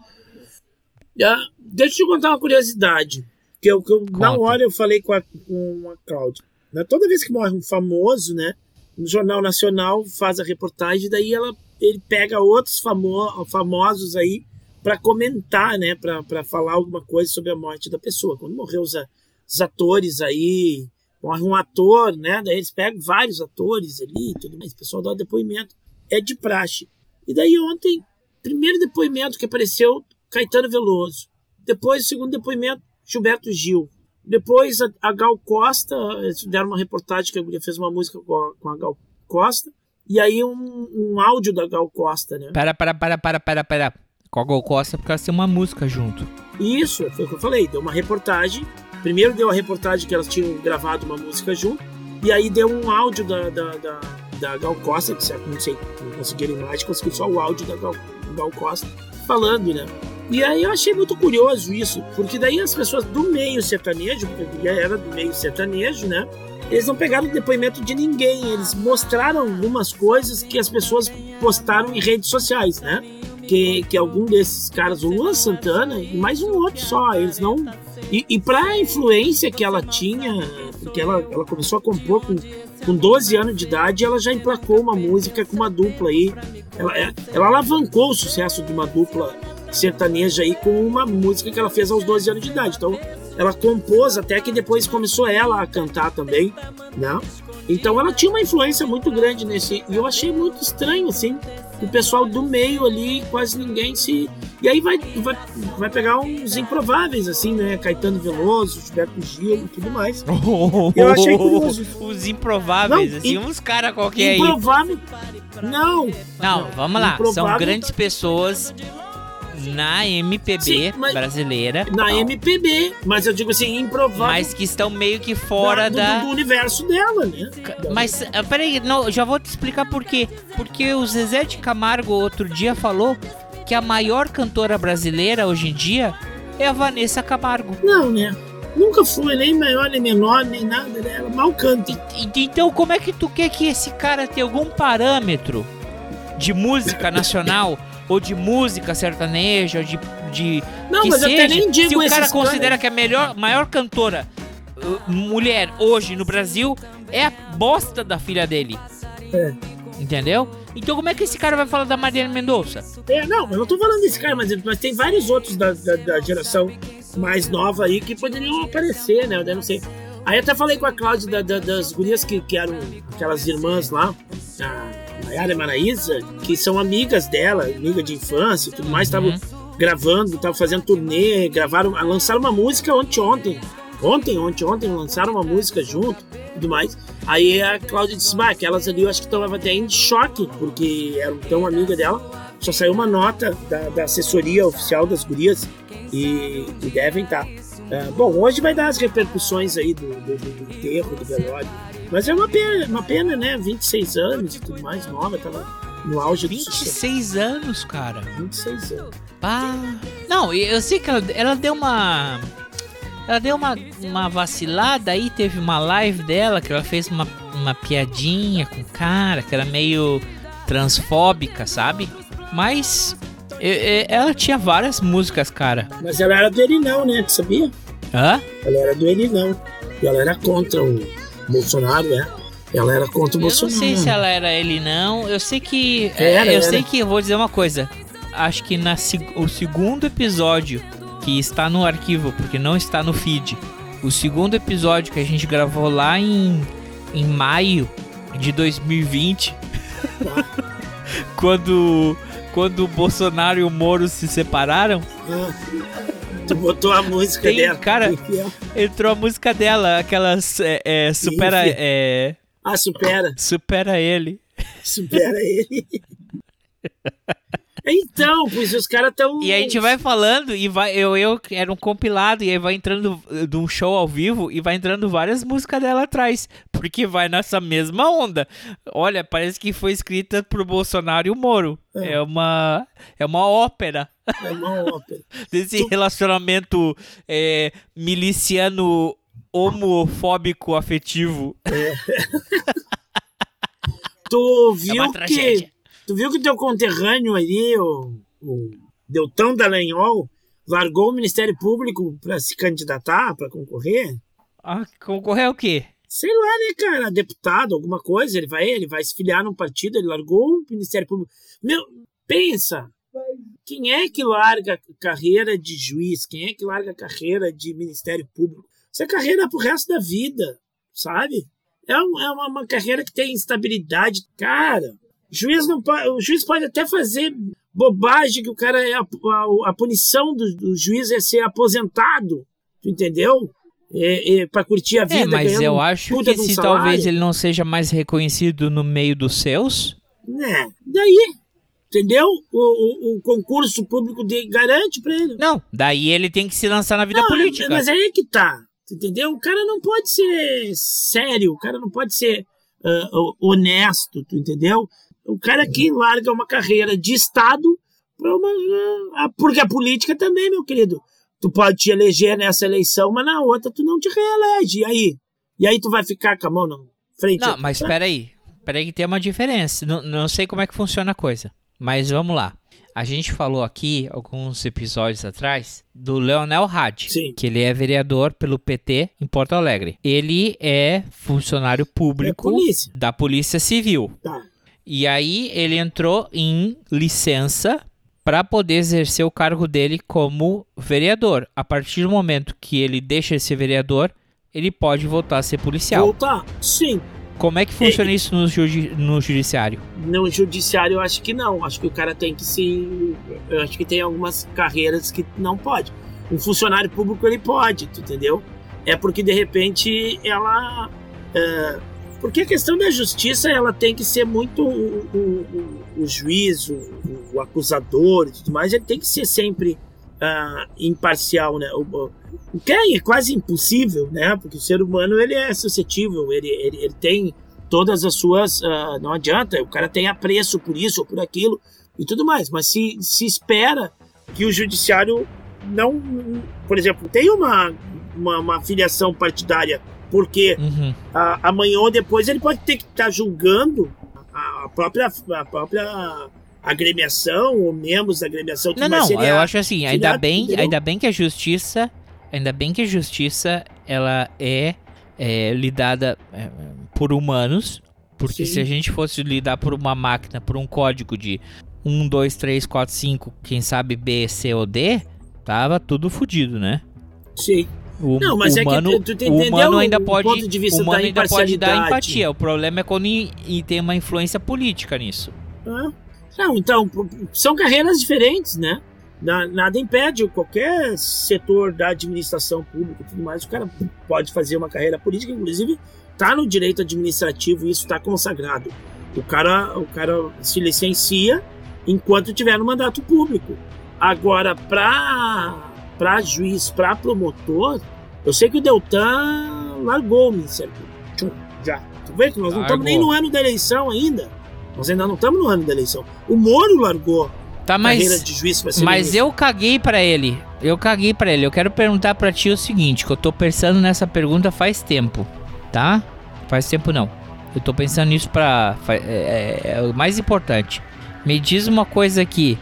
Ah, deixa eu te contar uma curiosidade. Que eu, que eu- na hora eu falei com a, com a Cláudia. Né? Toda vez que morre um famoso, né? No Jornal Nacional faz a reportagem, daí ela, ele pega outros famo, famosos aí para comentar, né? Para falar alguma coisa sobre a morte da pessoa. Quando morreu os, os atores aí, morre um ator, né? Daí eles pegam vários atores ali e tudo mais. O pessoal dá depoimento. É de praxe. E daí ontem, primeiro depoimento que apareceu, Caetano Veloso. Depois, o segundo depoimento, Gilberto Gil. Depois, a, a Gal Costa, eles deram uma reportagem que a fez uma música com a, com a Gal Costa. E aí um, um áudio da Gal Costa, né? Para, para, para, para, para, para. Com a Gol Costa, porque elas têm uma música junto. Isso, foi o que eu falei. Deu uma reportagem. Primeiro deu a reportagem que elas tinham gravado uma música junto. E aí deu um áudio da, da, da, da Gal Costa, que certo, não sei, não conseguiram imagem, conseguiu só o áudio da Gal, Gal Costa falando, né? E aí eu achei muito curioso isso, porque daí as pessoas do meio sertanejo, porque era do meio sertanejo, né? eles não pegaram depoimento de ninguém, eles mostraram algumas coisas que as pessoas postaram em redes sociais, né? Que, que algum desses caras, o Luan Santana e mais um outro só, eles não. E, e para a influência que ela tinha, porque ela, ela começou a compor com, com 12 anos de idade, ela já emplacou uma música com uma dupla aí. Ela, é, ela alavancou o sucesso de uma dupla sertaneja aí com uma música que ela fez aos 12 anos de idade. Então, ela compôs até que depois começou ela a cantar também, né? Então ela tinha uma influência muito grande nesse. E eu achei muito estranho, assim, o pessoal do meio ali, quase ninguém se. E aí vai, vai, vai pegar uns improváveis, assim, né? Caetano Veloso, Gilberto Gil e tudo mais. Eu achei curioso. Os improváveis, Não, assim, im- uns caras qualquer aí. Improvável. Não. Não, vamos lá. São Improvável- grandes pessoas na MPB Sim, mas- brasileira. Na MPB, mas eu digo assim, improvável. Mas que estão meio que fora do, da. do universo dela, né? Mas, ah, peraí, não, já vou te explicar por quê. Porque o Zezé de Camargo outro dia falou que a maior cantora brasileira hoje em dia é a Vanessa Camargo. Não, né? Nunca foi nem maior, nem menor, nem nada, né? Ela mal canta. E- Então, como é que tu quer que esse cara tenha algum parâmetro de música nacional ou de música sertaneja ou de, de Não, que mas eu seja, até nem digo se o cara considera caras- que a melhor, maior cantora uh, mulher hoje no Brasil é a bosta da filha dele. É. Entendeu? Então como é que esse cara vai falar da Mariana Mendonça? É, não, eu não tô falando desse cara, mas, mas tem vários outros da, da, da geração mais nova aí que poderiam aparecer, né? Eu não sei. Aí até falei com a Cláudia da- da- das gurias que, que eram aquelas irmãs lá, a Mayara e a Maraísa, que são amigas dela, amiga de infância e tudo mais, estavam gravando, estavam fazendo turnê, gravaram, lançaram uma música ontem, ontem. Ontem, ontem, ontem, lançaram uma música junto e tudo mais. Aí a Cláudia disse, bah, aquelas ali eu acho que estão até em choque, porque eram tão amiga dela. Só saiu uma nota da, da assessoria oficial das gurias e, e devem estar. Bom, hoje vai dar as repercussões aí do, do, do, do enterro, do velório. Mas é uma pena, uma pena, né? 26 anos e tudo mais, nova, tava no auge do sucesso. 26 anos, cara. 26 anos. Pá. Não, eu sei que ela, ela deu uma. Ela deu uma, uma vacilada aí, teve uma live dela que ela fez uma, uma piadinha com o cara, que era meio transfóbica, sabe? Mas ela tinha várias músicas, cara. Mas ela era do Erinão, né? Sabia? Hã? Ela era do Erinão. E ela era contra o Bolsonaro, né? Ela era contra o Eu não Bolsonaro. sei se ela era ele não. Eu sei que. Era, eu era. sei que eu vou dizer uma coisa. Acho que na o segundo episódio que está no arquivo, porque não está no feed. O segundo episódio que a gente gravou lá em, em maio de 2020. quando, quando o Bolsonaro e o Moro se separaram. Tu botou a música Tem, dela. cara, Infiel. entrou a música dela, aquelas. É, é, supera. É, Ah, supera. supera ele. Supera ele. Então, pois os caras tão. E a gente vai falando e vai. Eu, eu era um compilado, e aí vai entrando uh, de um show ao vivo e vai entrando várias músicas dela atrás. Porque vai nessa mesma onda. Olha, parece que foi escrita pro Bolsonaro e o Moro. É. É, uma. É uma ópera É uma ópera. desse relacionamento é, miliciano homofóbico afetivo. Tu É viu uma que. Tu viu que teu conterrâneo ali, o, o Deltão Dallagnol, largou o Ministério Público pra se candidatar, pra concorrer? Ah, concorrer o quê? Sei lá, né, cara? Deputado, alguma coisa. Ele vai, ele vai se filiar num partido, ele largou o Ministério Público. Meu, pensa. Quem é que larga a carreira de juiz? Quem é que larga a carreira de Ministério Público? Isso é carreira pro resto da vida, sabe? É, um- é uma, uma carreira que tem instabilidade. Cara, juiz não o juiz pode até fazer bobagem que o cara é a, a, a punição do, do juiz é ser aposentado, tu entendeu? É, é, para curtir a vida. É, mas eu acho que se salário. talvez ele não seja mais reconhecido no meio dos seus. Né? Daí, entendeu? O, o, o concurso público de, garante pra ele. Não, daí ele tem que se lançar na vida Não, política. Mas aí é que tá. Entendeu? O cara não pode ser sério, o cara não pode ser ah, honesto, tu entendeu? O cara que larga uma carreira de Estado pra uma. ah, porque a política também, meu querido. Tu pode te eleger nessa eleição, mas na outra tu não te reelege. E aí? E aí tu vai ficar com a mão na frente. Não, mas peraí. Peraí que tem uma diferença. Não, não sei como é que funciona a coisa. Mas vamos lá. A gente falou aqui, alguns episódios atrás, do Leonel Hadi. Que ele é vereador pelo PT em Porto Alegre. Ele é funcionário público polícia. da Polícia Civil. Tá. E aí ele entrou em licença para poder exercer o cargo dele como vereador. A partir do momento que ele deixa de ser vereador, ele pode voltar a ser policial. Voltar? Sim. Como é que funciona isso no, judi- no judiciário? No judiciário eu acho que não. Acho que o cara tem que se. Eu acho que tem algumas carreiras que não pode. Um funcionário público ele pode, entendeu? É porque de repente ela. é, porque a questão da justiça ela tem que ser muito o, o- o- juiz, o, o acusador e tudo mais, ele tem que ser sempre ah, imparcial, né? O que é quase impossível, né? Porque o ser humano ele é suscetível, ele, ele, ele tem todas as suas. ah, não adianta, o cara tem apreço por isso ou por aquilo e tudo mais, mas se, se espera que o judiciário não. Por exemplo, tem uma, uma, uma filiação partidária, porque Uhum. ah, amanhã ou depois ele pode ter que estar julgando a a própria, a própria agremiação ou membros da agremiação. Não, não, se ele eu acho assim, ainda bem, entendeu? ainda bem que a justiça, ainda bem que a justiça, ela é, é, lidada é, por humanos, porque Sim. se a gente fosse lidar por uma máquina, por um código de 1, 2, 3, 4, 5, quem sabe B, C ou D, tava tudo fodido, né? Sim. O Não, mas é que humano, tu- tu o humano ainda pode, ponto de vista o humano da ainda pode dar empatia. O problema é quando i- e tem uma influência política nisso. Ah, Não, então, são carreiras diferentes, né? Na- Nada impede qualquer setor da administração pública e tudo mais, o cara pode fazer uma carreira política, inclusive tá no direito administrativo e isso está consagrado. O cara, o cara se licencia enquanto tiver no mandato público. Agora, para para juiz, para promotor, eu sei que o Deltan largou o Ministério Público. Já. Tu vê que nós não estamos nem no ano da eleição ainda. Nós ainda não estamos no ano da eleição. O Moro largou Tá, a carreira mas, de juiz para ser mas ministro. eu caguei pra ele. Eu caguei pra ele. Eu quero perguntar pra ti o seguinte, que eu tô pensando nessa pergunta faz tempo, tá? Faz tempo não. Eu tô pensando nisso pra... É, é- é o mais importante. Me diz uma coisa aqui.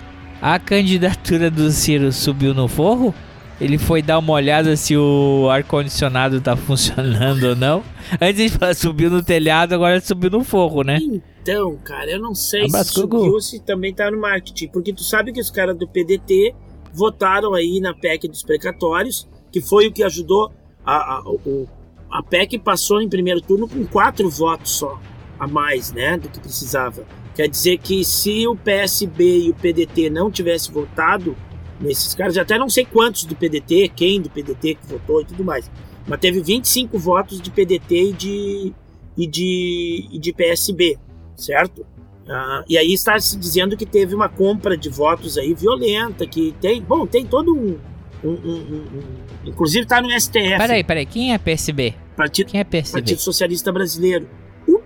A candidatura do Ciro subiu no forro? Ele foi dar uma olhada se o ar-condicionado tá funcionando ou não? Antes de falar subiu no telhado, agora subiu no forro, né? Então, cara, eu não sei Abraço, se Gugu. subiu se também tá no marketing. Porque tu sabe que os caras do PDT votaram aí na PEC dos precatórios, que foi o que ajudou. A, a, o- a PEC passou em primeiro turno com quatro votos só, a mais, né, do que precisava. Quer dizer que se o PSB e o PDT não tivessem votado nesses caras, até não sei quantos do PDT, quem do PDT que votou e tudo mais, mas teve 25 votos de PDT e de, e de, e de PSB, certo? Ah, e aí está se dizendo que teve uma compra de votos aí violenta, que tem, bom, tem todo um, um- um- um- um- inclusive está no STF, Peraí, peraí. Quem é PSB? Partido, Quem é PSB? Partido Socialista Brasileiro.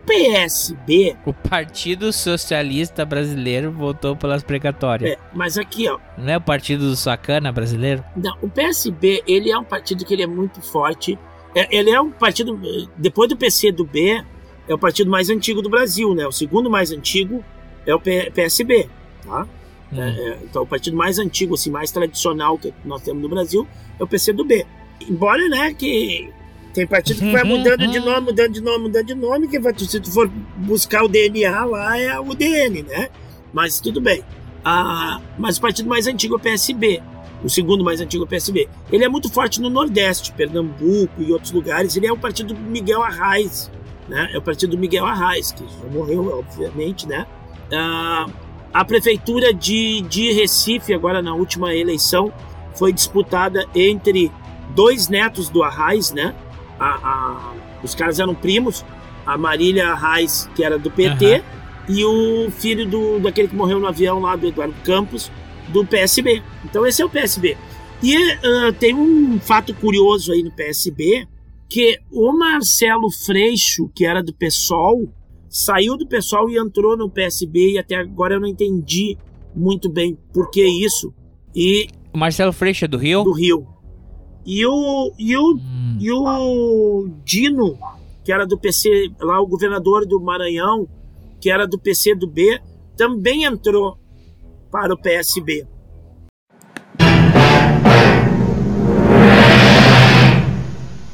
O PSB, O Partido Socialista Brasileiro votou pelas precatórias. é, mas aqui ó, Não é o Partido do Sacana Brasileiro? Não, o PSB, ele é um partido que ele é muito forte. É- ele é um partido, depois do PC do B, é o partido mais antigo do Brasil, né? O segundo mais antigo é o P- PSB, tá? É, é, então, o partido mais antigo, assim, mais tradicional que nós temos no Brasil é o PCdoB. Embora, né, que tem partido que vai mudando de nome, mudando de nome, mudando de nome, que vai, se tu for buscar o DNA lá, é o DN, né? Mas tudo bem. Ah, mas o partido mais antigo é o PSB. O segundo mais antigo é o PSB. Ele é muito forte no Nordeste, Pernambuco e outros lugares. Ele é o partido do Miguel Arraes, né? É o partido do Miguel Arraes, que já morreu, obviamente, né? Ah, a prefeitura de, de Recife, agora na última eleição, foi disputada entre dois netos do Arraes, né? A, a- os caras eram primos, a Marília Arraes, que era do PT, Aham. e o filho do, daquele que morreu no avião lá, do Eduardo Campos, do PSB. Então esse é o PSB. E ah, tem um fato curioso aí no PSB, que o Marcelo Freixo, que era do PSOL, saiu do PSOL e entrou no PSB, e até agora eu não entendi muito bem por que isso. E O Marcelo Freixo é do Rio? do Rio. E o, e o, Hum. e o Dino, que era do PC, lá o governador do Maranhão, que era do PC do B, também entrou para o PSB.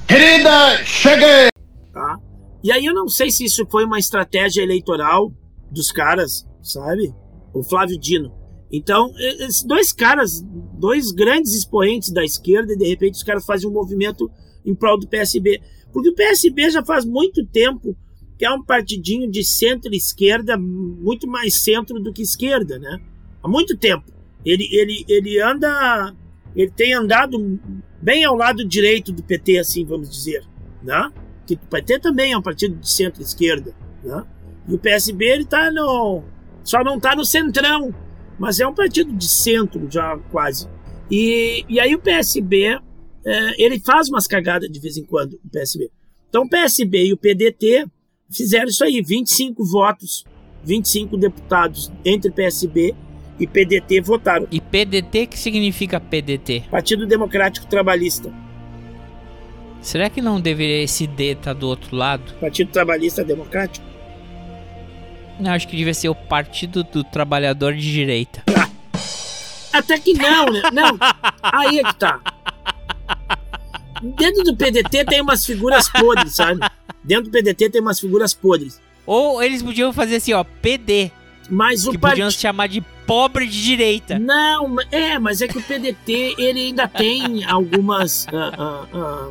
Querida, cheguei! Tá? E aí eu não sei se isso foi uma estratégia eleitoral dos caras, sabe? O Flávio Dino. Então, esses dois caras, dois grandes expoentes da esquerda, e de repente os caras fazem um movimento em prol do PSB. Porque o PSB já faz muito tempo que é um partidinho de centro-esquerda, muito mais centro do que esquerda, né? Há muito tempo. Ele, ele, ele anda. Ele tem andado bem ao lado direito do PT, assim, vamos dizer. Né? Que o PT também é um partido de centro-esquerda. Né? E o PSB, ele tá no. Só não tá no centrão, mas é um partido de centro já quase. E, e aí o PSB, é, ele faz umas cagadas de vez em quando, o PSB. Então o PSB e o PDT fizeram isso aí, 25 votos, 25 deputados entre PSB e PDT votaram. E PDT, que significa PDT? Partido Democrático Trabalhista. Será que não deveria esse D estar do outro lado? Partido Trabalhista Democrático? Não, acho que devia ser o Partido do Trabalhador de Direita. Até que não, né? Não, aí é que tá. Dentro do PDT tem umas figuras podres, sabe? Dentro do PDT tem umas figuras podres. Ou eles podiam fazer assim, ó, PD. Mas o que part- podiam se chamar de pobre de direita. Não, é, mas é que o PDT ele ainda tem algumas. ah, ah, ah,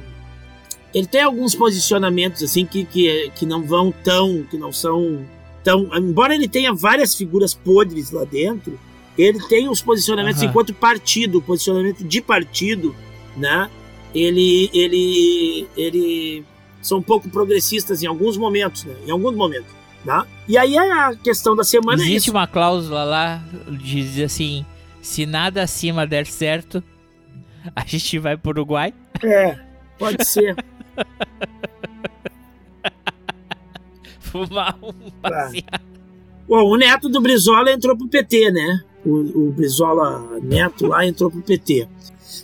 ele tem alguns posicionamentos assim que, que, que não vão tão. que não são tão. Embora ele tenha várias figuras podres lá dentro, ele tem os posicionamentos Aham. enquanto partido, posicionamento de partido, né? Ele. ele. ele. são um pouco progressistas em alguns momentos, né? Em alguns momentos. Tá? E aí a questão da semana é Existe isso. uma cláusula lá, diz assim, se nada acima der certo, a gente vai pro Uruguai. É, pode ser. Fumar um Tá. Bom, o neto do Brizola entrou pro PT, né? O, o Brizola neto lá entrou pro PT.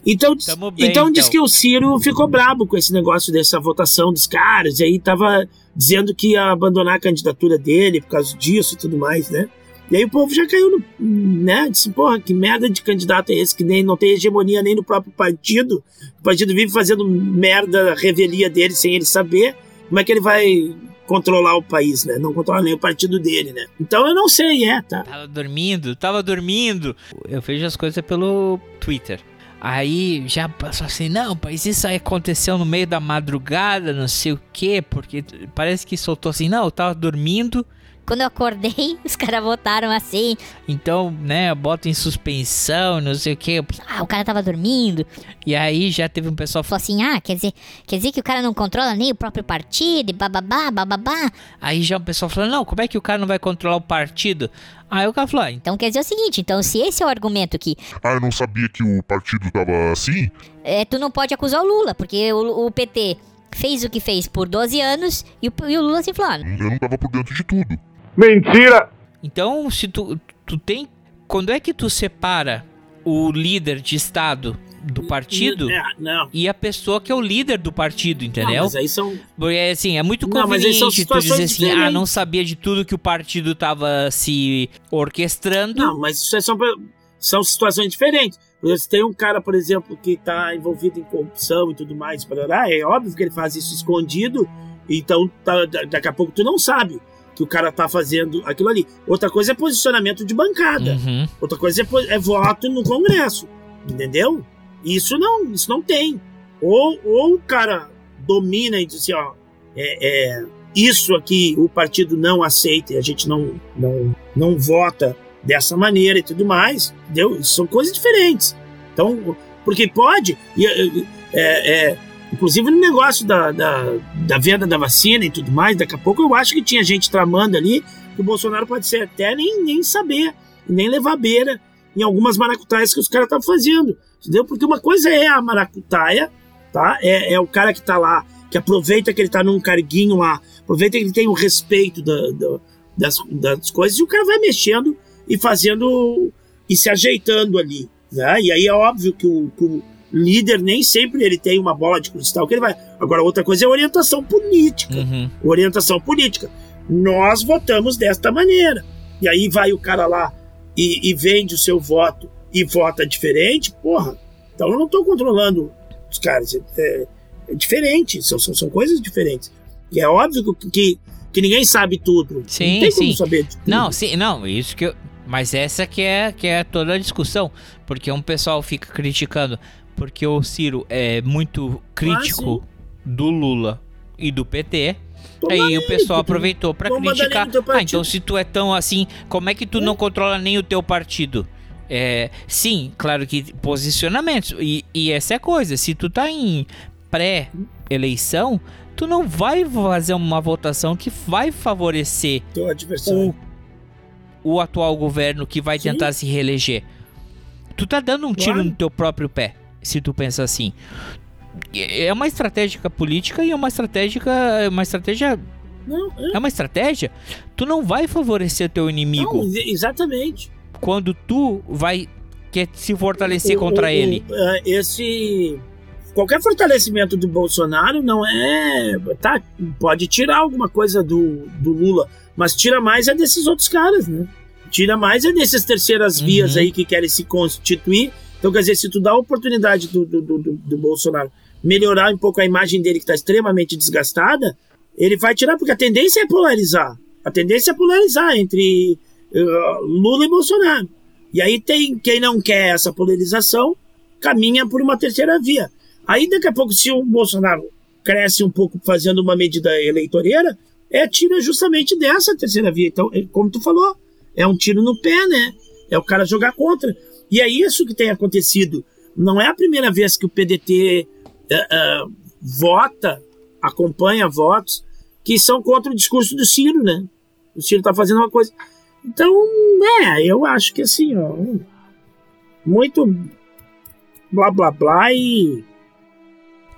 Então, Tamo bem, então diz então. que o Ciro ficou brabo com esse negócio dessa votação dos caras, e aí tava dizendo que ia abandonar a candidatura dele por causa disso e tudo mais, né? E aí o povo já caiu no. né? Disse, porra, que merda de candidato é esse que nem não tem hegemonia nem no próprio partido. O partido vive fazendo merda, revelia dele sem ele saber. Como é que ele vai controlar o país, né? Não controla nem o partido dele, né? Então eu não sei, é, tá? Tava dormindo, tava dormindo. Eu vejo as coisas pelo Twitter. Aí já passou assim, não, mas isso aí aconteceu no meio da madrugada, não sei o quê, porque parece que soltou assim, não, eu tava dormindo, Quando eu acordei, os caras votaram assim. então, né, bota em suspensão, não sei o quê. Ah, o cara tava dormindo. E aí já teve um pessoal Falou assim, ah, quer dizer, quer dizer que o cara não controla nem o próprio partido e bababá, bababá. Aí já o pessoal falou, não, como é que o cara não vai controlar o partido? Aí o cara falou, ah, Então quer dizer o seguinte, então se esse é o argumento que Ah, eu não sabia que o partido tava assim? é, tu não pode acusar o Lula, porque o, o PT fez o que fez por 12 anos e o, e o Lula se falou, ah, Eu não tava por dentro de tudo. Mentira! Então, se tu, tu tem. Quando é que tu separa o líder de Estado do partido É, não. e a pessoa que é o líder do partido, Não, entendeu? mas aí são. Porque assim, é muito Não, são conveniente tu dizer assim, ah, não sabia de tudo que o partido tava se orquestrando. Não, mas isso é só pra- são situações diferentes. Por exemplo, Se tem um cara, por exemplo, que está envolvido em corrupção e tudo mais, parará, é óbvio que ele faz isso escondido, então tá- da- daqui a pouco tu não sabe que o cara tá fazendo aquilo ali. Outra coisa é posicionamento de bancada. Uhum. Outra coisa é, é voto no Congresso. Entendeu? Isso não, isso não tem. Ou, ou o cara domina e diz assim, ó, é, é, isso aqui o partido não aceita e a gente não, não, não vota dessa maneira e tudo mais, entendeu? Isso são coisas diferentes. Então, porque pode, e, é, é, inclusive no negócio da, da, da venda da vacina e tudo mais, daqui a pouco eu acho que tinha gente tramando ali que o Bolsonaro pode ser até nem, nem saber, nem levar beira em algumas maracutaias que os caras estavam fazendo, entendeu? Porque uma coisa é a maracutaia, tá? É, é o cara que tá lá, que aproveita que ele tá num carguinho lá, aproveita que ele tem o respeito da- da- das, das coisas e o cara vai mexendo e fazendo e se ajeitando ali, né? E aí é óbvio que o, que o, líder nem sempre ele tem uma bola de cristal que ele vai. Agora, outra coisa é orientação política. Uhum. Orientação política. Nós votamos desta maneira. E aí vai o cara lá e, e vende o seu voto e vota diferente, porra. Então eu não tô controlando os caras. É, é diferente, são, são, são coisas diferentes. E é óbvio que, que, que ninguém sabe tudo. Sim, não tem como sim. saber de tudo. Não, sim, não, isso que eu. Mas essa que é, que é toda a discussão. Porque um pessoal fica criticando. Porque o Ciro é muito crítico do Lula e do PT. Toma aí o pessoal aproveitou mandar criticar. Ah, então se tu é tão assim, como é que tu não controla nem o teu partido? É, sim, claro que posicionamentos. E, e essa é a coisa. Se tu tá em pré-eleição, tu não vai fazer uma votação que vai favorecer o, o atual governo que vai Sim. tentar se reeleger. Tu tá dando um tiro Claro. no teu próprio pé, se tu pensa assim. É uma estratégia política e é uma estratégia, uma estratégia, Não, é. é uma estratégia. Tu não vai favorecer teu inimigo Não, ex- exatamente. quando tu vai quer se fortalecer O- contra o- ele. é, esse. Qualquer fortalecimento do Bolsonaro não é. Tá, pode tirar alguma coisa do, do Lula, mas tira mais é desses outros caras, né? Tira mais é dessas terceiras vias Uhum. aí que querem se constituir. Então, quer dizer, se tu dá a oportunidade do, do, do, do- Bolsonaro melhorar um pouco a imagem dele, que está extremamente desgastada, ele vai tirar, porque a tendência é polarizar. A tendência é polarizar entre eh, Lula e Bolsonaro. E aí tem quem não quer essa polarização, caminha por uma terceira via. Aí daqui a pouco, se o Bolsonaro cresce um pouco fazendo uma medida eleitoreira, é tira justamente dessa terceira via. Então, como tu falou, é um tiro no pé, né? É o cara jogar contra. E é isso que tem acontecido. Não é a primeira vez que o PDT eh, eh, vota, acompanha votos que são contra o discurso do Ciro, né? O Ciro tá fazendo uma coisa. Então, é, eu acho que assim, ó, muito blá blá blá e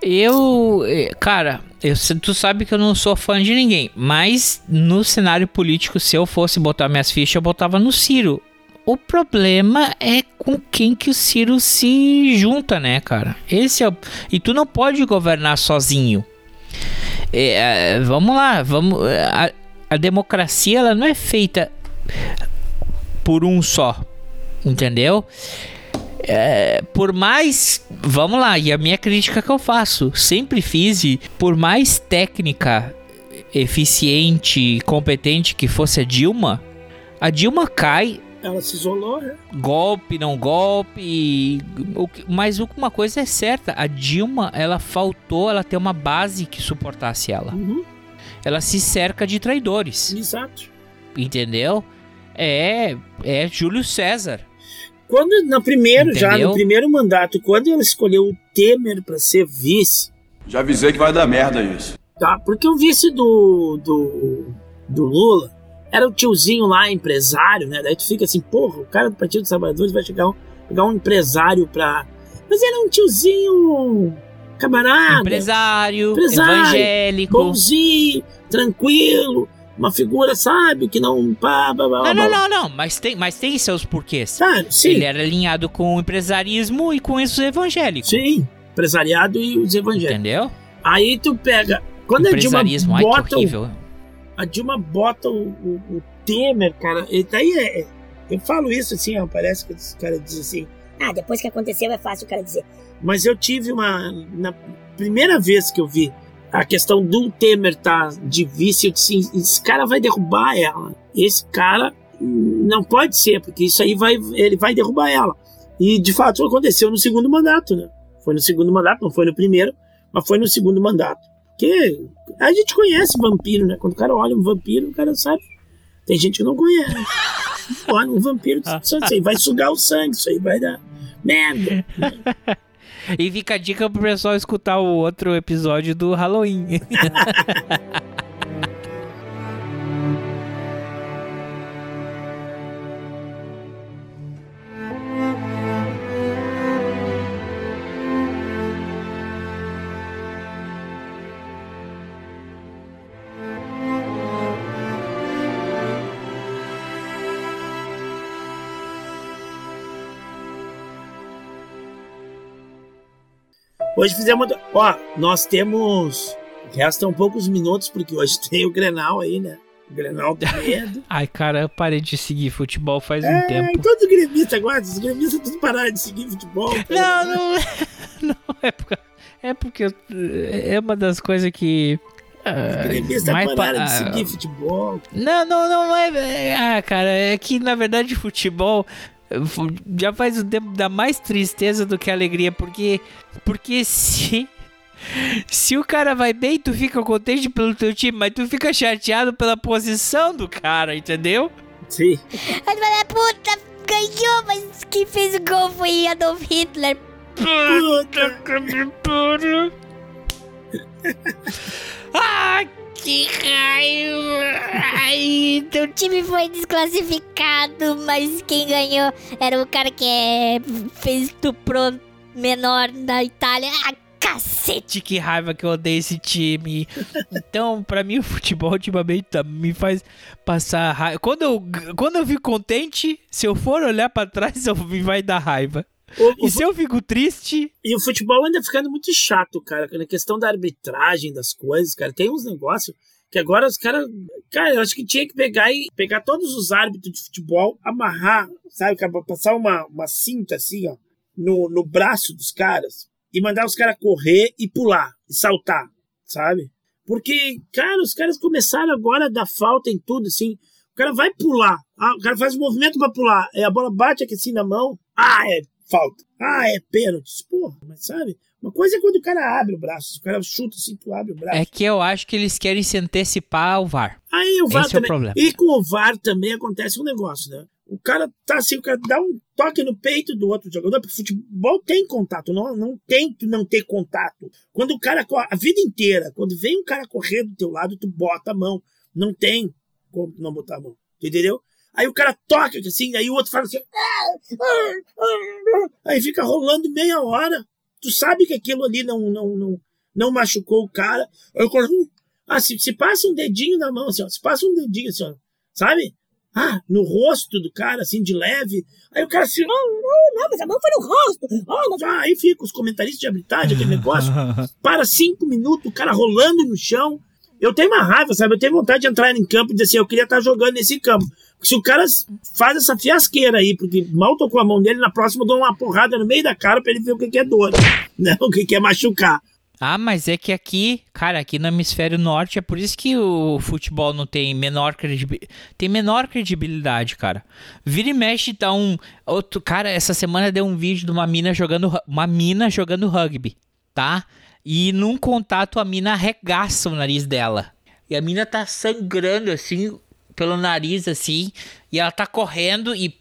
Eu, eh, cara, eu, tu sabe que eu não sou fã de ninguém, mas no cenário político, se eu fosse botar minhas fichas, eu botava no Ciro. O problema é com quem que o Ciro se junta, né, cara? Esse é o... E tu não pode governar sozinho. É, é, vamos lá, vamos. A, a democracia ela não é feita por um só, entendeu? É, por mais. Vamos lá, e a minha crítica que eu faço, sempre fiz, e por mais técnica, eficiente, competente que fosse a Dilma, a Dilma cai. Ela se isolou, né? Golpe, não golpe. o que- Mas uma coisa é certa: a Dilma, ela faltou ela ter uma base que suportasse ela. Uhum, Ela se cerca de traidores, exato. entendeu? É, é Júlio César. Quando, no primeiro, já no primeiro mandato, quando ela escolheu o Temer para ser vice, Já avisei que vai dar merda isso. tá? Porque o vice do, do, do Lula era o tiozinho lá, empresário, né? Daí tu fica assim, porra, o cara do Partido dos Trabalhadores vai chegar um, pegar um empresário pra. Mas era um tiozinho camarada, Empresário, Empresário, evangélico. bonzinho, tranquilo, uma figura, sabe, que não. Pá, pá, pá, Não, não, não, não, mas tem, mas tem seus porquês. Sabe, sim. Ele era alinhado com o empresarismo e com isso evangélico. Sim, empresariado e os evangélicos. Entendeu? Aí tu pega. Quando a Dilma Empresarismo, ai que bota o, horrível. A Dilma bota o, o, o Temer, cara, e daí é, é- Eu falo isso assim, ó, parece que esse cara diz assim. Ah, depois que aconteceu é fácil o cara dizer. Mas eu tive uma. Na primeira vez que eu vi a questão do Temer tá de vice, eu disse: esse cara vai derrubar ela. Esse cara não pode ser, porque isso aí vai. Ele vai derrubar ela. E de fato aconteceu no segundo mandato, né? Foi no segundo mandato, não foi no primeiro, mas foi no segundo mandato. Porque a gente conhece vampiro, né? Quando o cara olha um vampiro, o cara sabe. Tem gente que não conhece. Olha, um vampiro, isso aí vai sugar o sangue, isso aí vai dar merda. E fica a dica pro pessoal escutar o outro episódio do Halloween. Hoje fizemos. Ó, nós temos. Restam poucos minutos, porque hoje tem o Grenal aí, né? O Grenal do medo. Ai, cara, eu parei de seguir futebol faz um É, tempo. todo gremista agora, os gremistas tudo pararam de seguir futebol. cara. Não, não, não é porque, é porque é uma das coisas que. Os gremistas mais pa- pararam de ah, seguir futebol. Não, não, não é. é- Ah, cara, é que na verdade futebol fu- já faz um tempo dá mais tristeza do que alegria, porque porque se se o cara vai bem, tu fica contente pelo teu time, mas tu fica chateado pela posição do cara, entendeu? Sim. Aí tu fala, puta, ganhou, mas quem fez o gol foi Adolf Hitler. Puta que me pariu. Ah, que raiva! Ai, O time foi desclassificado, mas quem ganhou era o cara que é, fez estupro menor na Itália. Ah, cacete! que raiva que eu odeio esse time. Então, pra mim, o futebol ultimamente tá- me faz passar raiva. Quando eu, quando eu fico contente, se eu for olhar pra trás, eu, me vai dar raiva. O- o E se eu fico triste, E o futebol anda ficando muito chato, cara. Na questão da arbitragem das coisas, cara. Tem uns negócios que agora os caras. Cara, eu acho que tinha que pegar e pegar todos os árbitros de futebol, amarrar, sabe? cara, Passar uma, uma cinta assim, ó, no, no braço dos caras e mandar os caras correr e pular e saltar, sabe? Porque, cara, os caras começaram agora a dar falta em tudo, assim. O cara vai pular, ah, o cara faz um movimento pra pular, aí a bola bate aqui assim na mão, ah, é falta. Ah, é pênalti. Porra, mas sabe? Uma coisa é quando o cara abre o braço, o cara chuta assim, tu abre o braço. é que eu acho que eles querem se antecipar ao VAR. Aí o VAR Esse é o também. problema. E com o VAR também acontece um negócio, né? O cara tá assim, o cara dá um toque no peito do outro jogador, porque futebol tem contato, não, não tem que não ter contato. Quando o cara a vida inteira, quando vem um cara correr do teu lado, tu bota a mão. Não tem como tu não botar a mão. Entendeu? Aí o cara toca assim, aí o outro fala assim. Aí fica rolando meia hora. Tu sabe que aquilo ali não, não, não, não machucou o cara. Aí o cara, ah, se, se passa um dedinho na mão, assim, ó, se passa um dedinho assim, ó, sabe? Ah, no rosto do cara, assim, de leve. Aí o cara assim, não, não, não, mas a mão foi no rosto. Ah, mas... ah, aí fica os comentaristas de arbitragem, aquele negócio. Para cinco minutos, o cara rolando no chão. Eu tenho uma raiva, sabe? Eu tenho vontade de entrar em campo e dizer assim, eu queria estar jogando nesse campo. Se o cara faz essa fiasqueira aí, porque mal tocou a mão dele, na próxima eu dou uma porrada no meio da cara pra ele ver o que é dor. Não, o que que é machucar. Ah, mas é que aqui, cara, aqui no hemisfério norte é por isso que o futebol não tem menor credibilidade. Tem menor credibilidade, cara. Vira e mexe tá um outro cara, essa semana deu um vídeo de uma mina jogando uma mina jogando rugby, tá? E num contato a mina arregaça o nariz dela. E a mina tá sangrando assim pelo nariz assim, e ela tá correndo e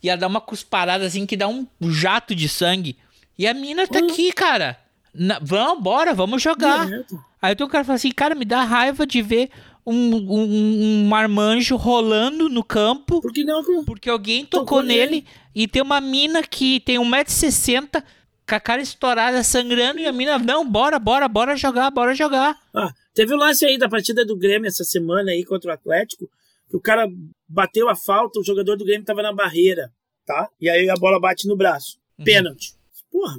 e ela dá uma cusparada assim que dá um jato de sangue. E a mina tá aqui, cara. Na, vamos, bora, vamos jogar. Direto. Aí o cara fala assim, cara, me dá raiva de ver um, um, um marmanjo rolando no campo. Porque não, Porque alguém Tocou tocou, nele. nele e tem uma mina que tem 1,60m com a cara estourada, sangrando, e a mina, não, bora, bora, bora jogar, bora jogar. Ah, teve o lance aí da partida do Grêmio essa semana aí contra o Atlético, que o cara bateu a falta, o jogador do Grêmio tava na barreira, tá? E aí a bola bate no braço. Pênalti. Porra.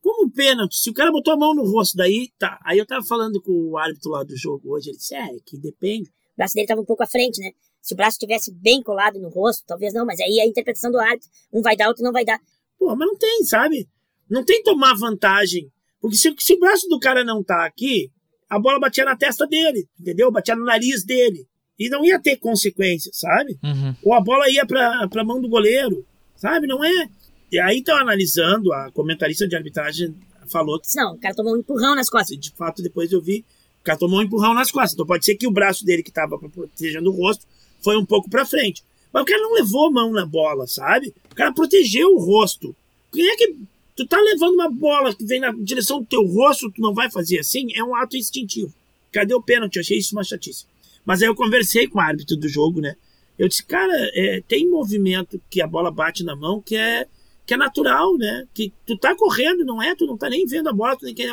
Como pênalti? Se o cara botou a mão no rosto, daí tá. Aí eu tava falando com o árbitro lá do jogo hoje, ele disse, é, que depende. O braço dele tava um pouco à frente, né? Se o braço tivesse bem colado no rosto, talvez não, mas aí é a interpretação do árbitro. Um vai dar, outro não vai dar. Porra, mas não tem, sabe? Não tem tomar vantagem. Porque se, se o braço do cara não tá aqui, a bola batia na testa dele, entendeu? Batia no nariz dele. E não ia ter consequências, sabe? Uhum. Ou a bola ia pra, pra mão do goleiro, sabe? Não é. E aí estão analisando, a comentarista de arbitragem falou que Não, o cara tomou um empurrão nas costas. de fato depois eu vi, o cara tomou um empurrão nas costas. Então pode ser que o braço dele que tava protegendo o rosto foi um pouco pra frente. Mas o cara não levou a mão na bola, sabe? O cara protegeu o rosto. Quem é que. Tu tá levando uma bola que vem na direção do teu rosto, tu não vai fazer assim? É um ato instintivo. Cadê o pênalti? Eu achei isso uma chatice. Mas aí eu conversei com o árbitro do jogo, né? Eu disse, cara, é, tem movimento que a bola bate na mão que é, que é natural, né? Que tu tá correndo, não é? Tu não tá nem vendo a bola, tu nem quer.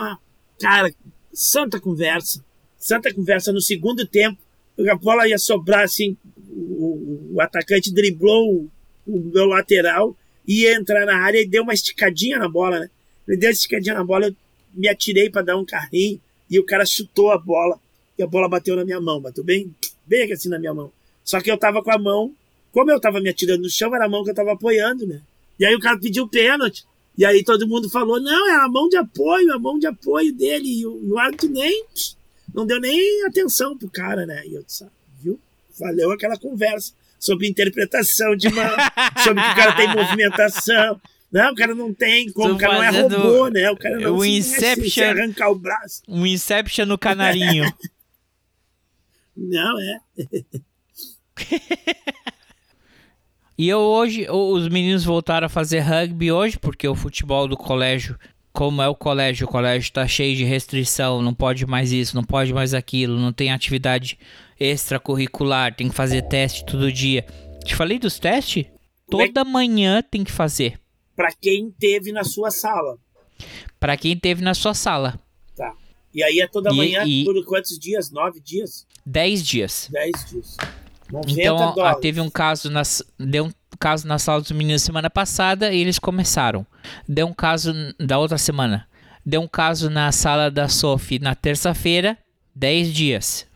Cara, santa conversa. Santa conversa. No segundo tempo, a bola ia sobrar assim, o, o atacante driblou o, o meu lateral, ia entrar na área e deu uma esticadinha na bola, né? Ele deu essa esticadinha na bola, eu me atirei pra dar um carrinho e o cara chutou a bola. E a bola bateu na minha mão, bateu bem, bem assim na minha mão. Só que eu tava com a mão, como eu tava me atirando no chão, era a mão que eu tava apoiando, né? E aí o cara pediu pênalti. E aí todo mundo falou, não, é a mão de apoio, a mão de apoio dele. E o, o árbitro nem, não deu nem atenção pro cara, né? E eu disse, ah, viu? Valeu aquela conversa sobre interpretação de mão, sobre que o cara tem movimentação. Não, o cara não tem como, Tô o cara não é robô, né? O cara não o se- Inception. se arrancar o braço. Um Inception no canarinho. Não, é. E eu hoje, os meninos voltaram a fazer rugby hoje, porque o futebol do colégio, como é o colégio, o colégio tá cheio de restrição, não pode mais isso, não pode mais aquilo, não tem atividade extracurricular, tem que fazer teste todo dia. Te falei dos testes? Toda manhã tem que fazer. Pra quem teve na sua sala. Pra quem teve na sua sala. Tá. E aí é toda E- manhã, e- por quantos dias? Nove dias? 10 dias. Dez dias. 90 Então, dólares. teve um caso nas, deu um caso na sala dos meninos semana passada e eles começaram. Deu um caso da outra semana. Deu um caso na sala da Sophie na terça-feira, 10 dias.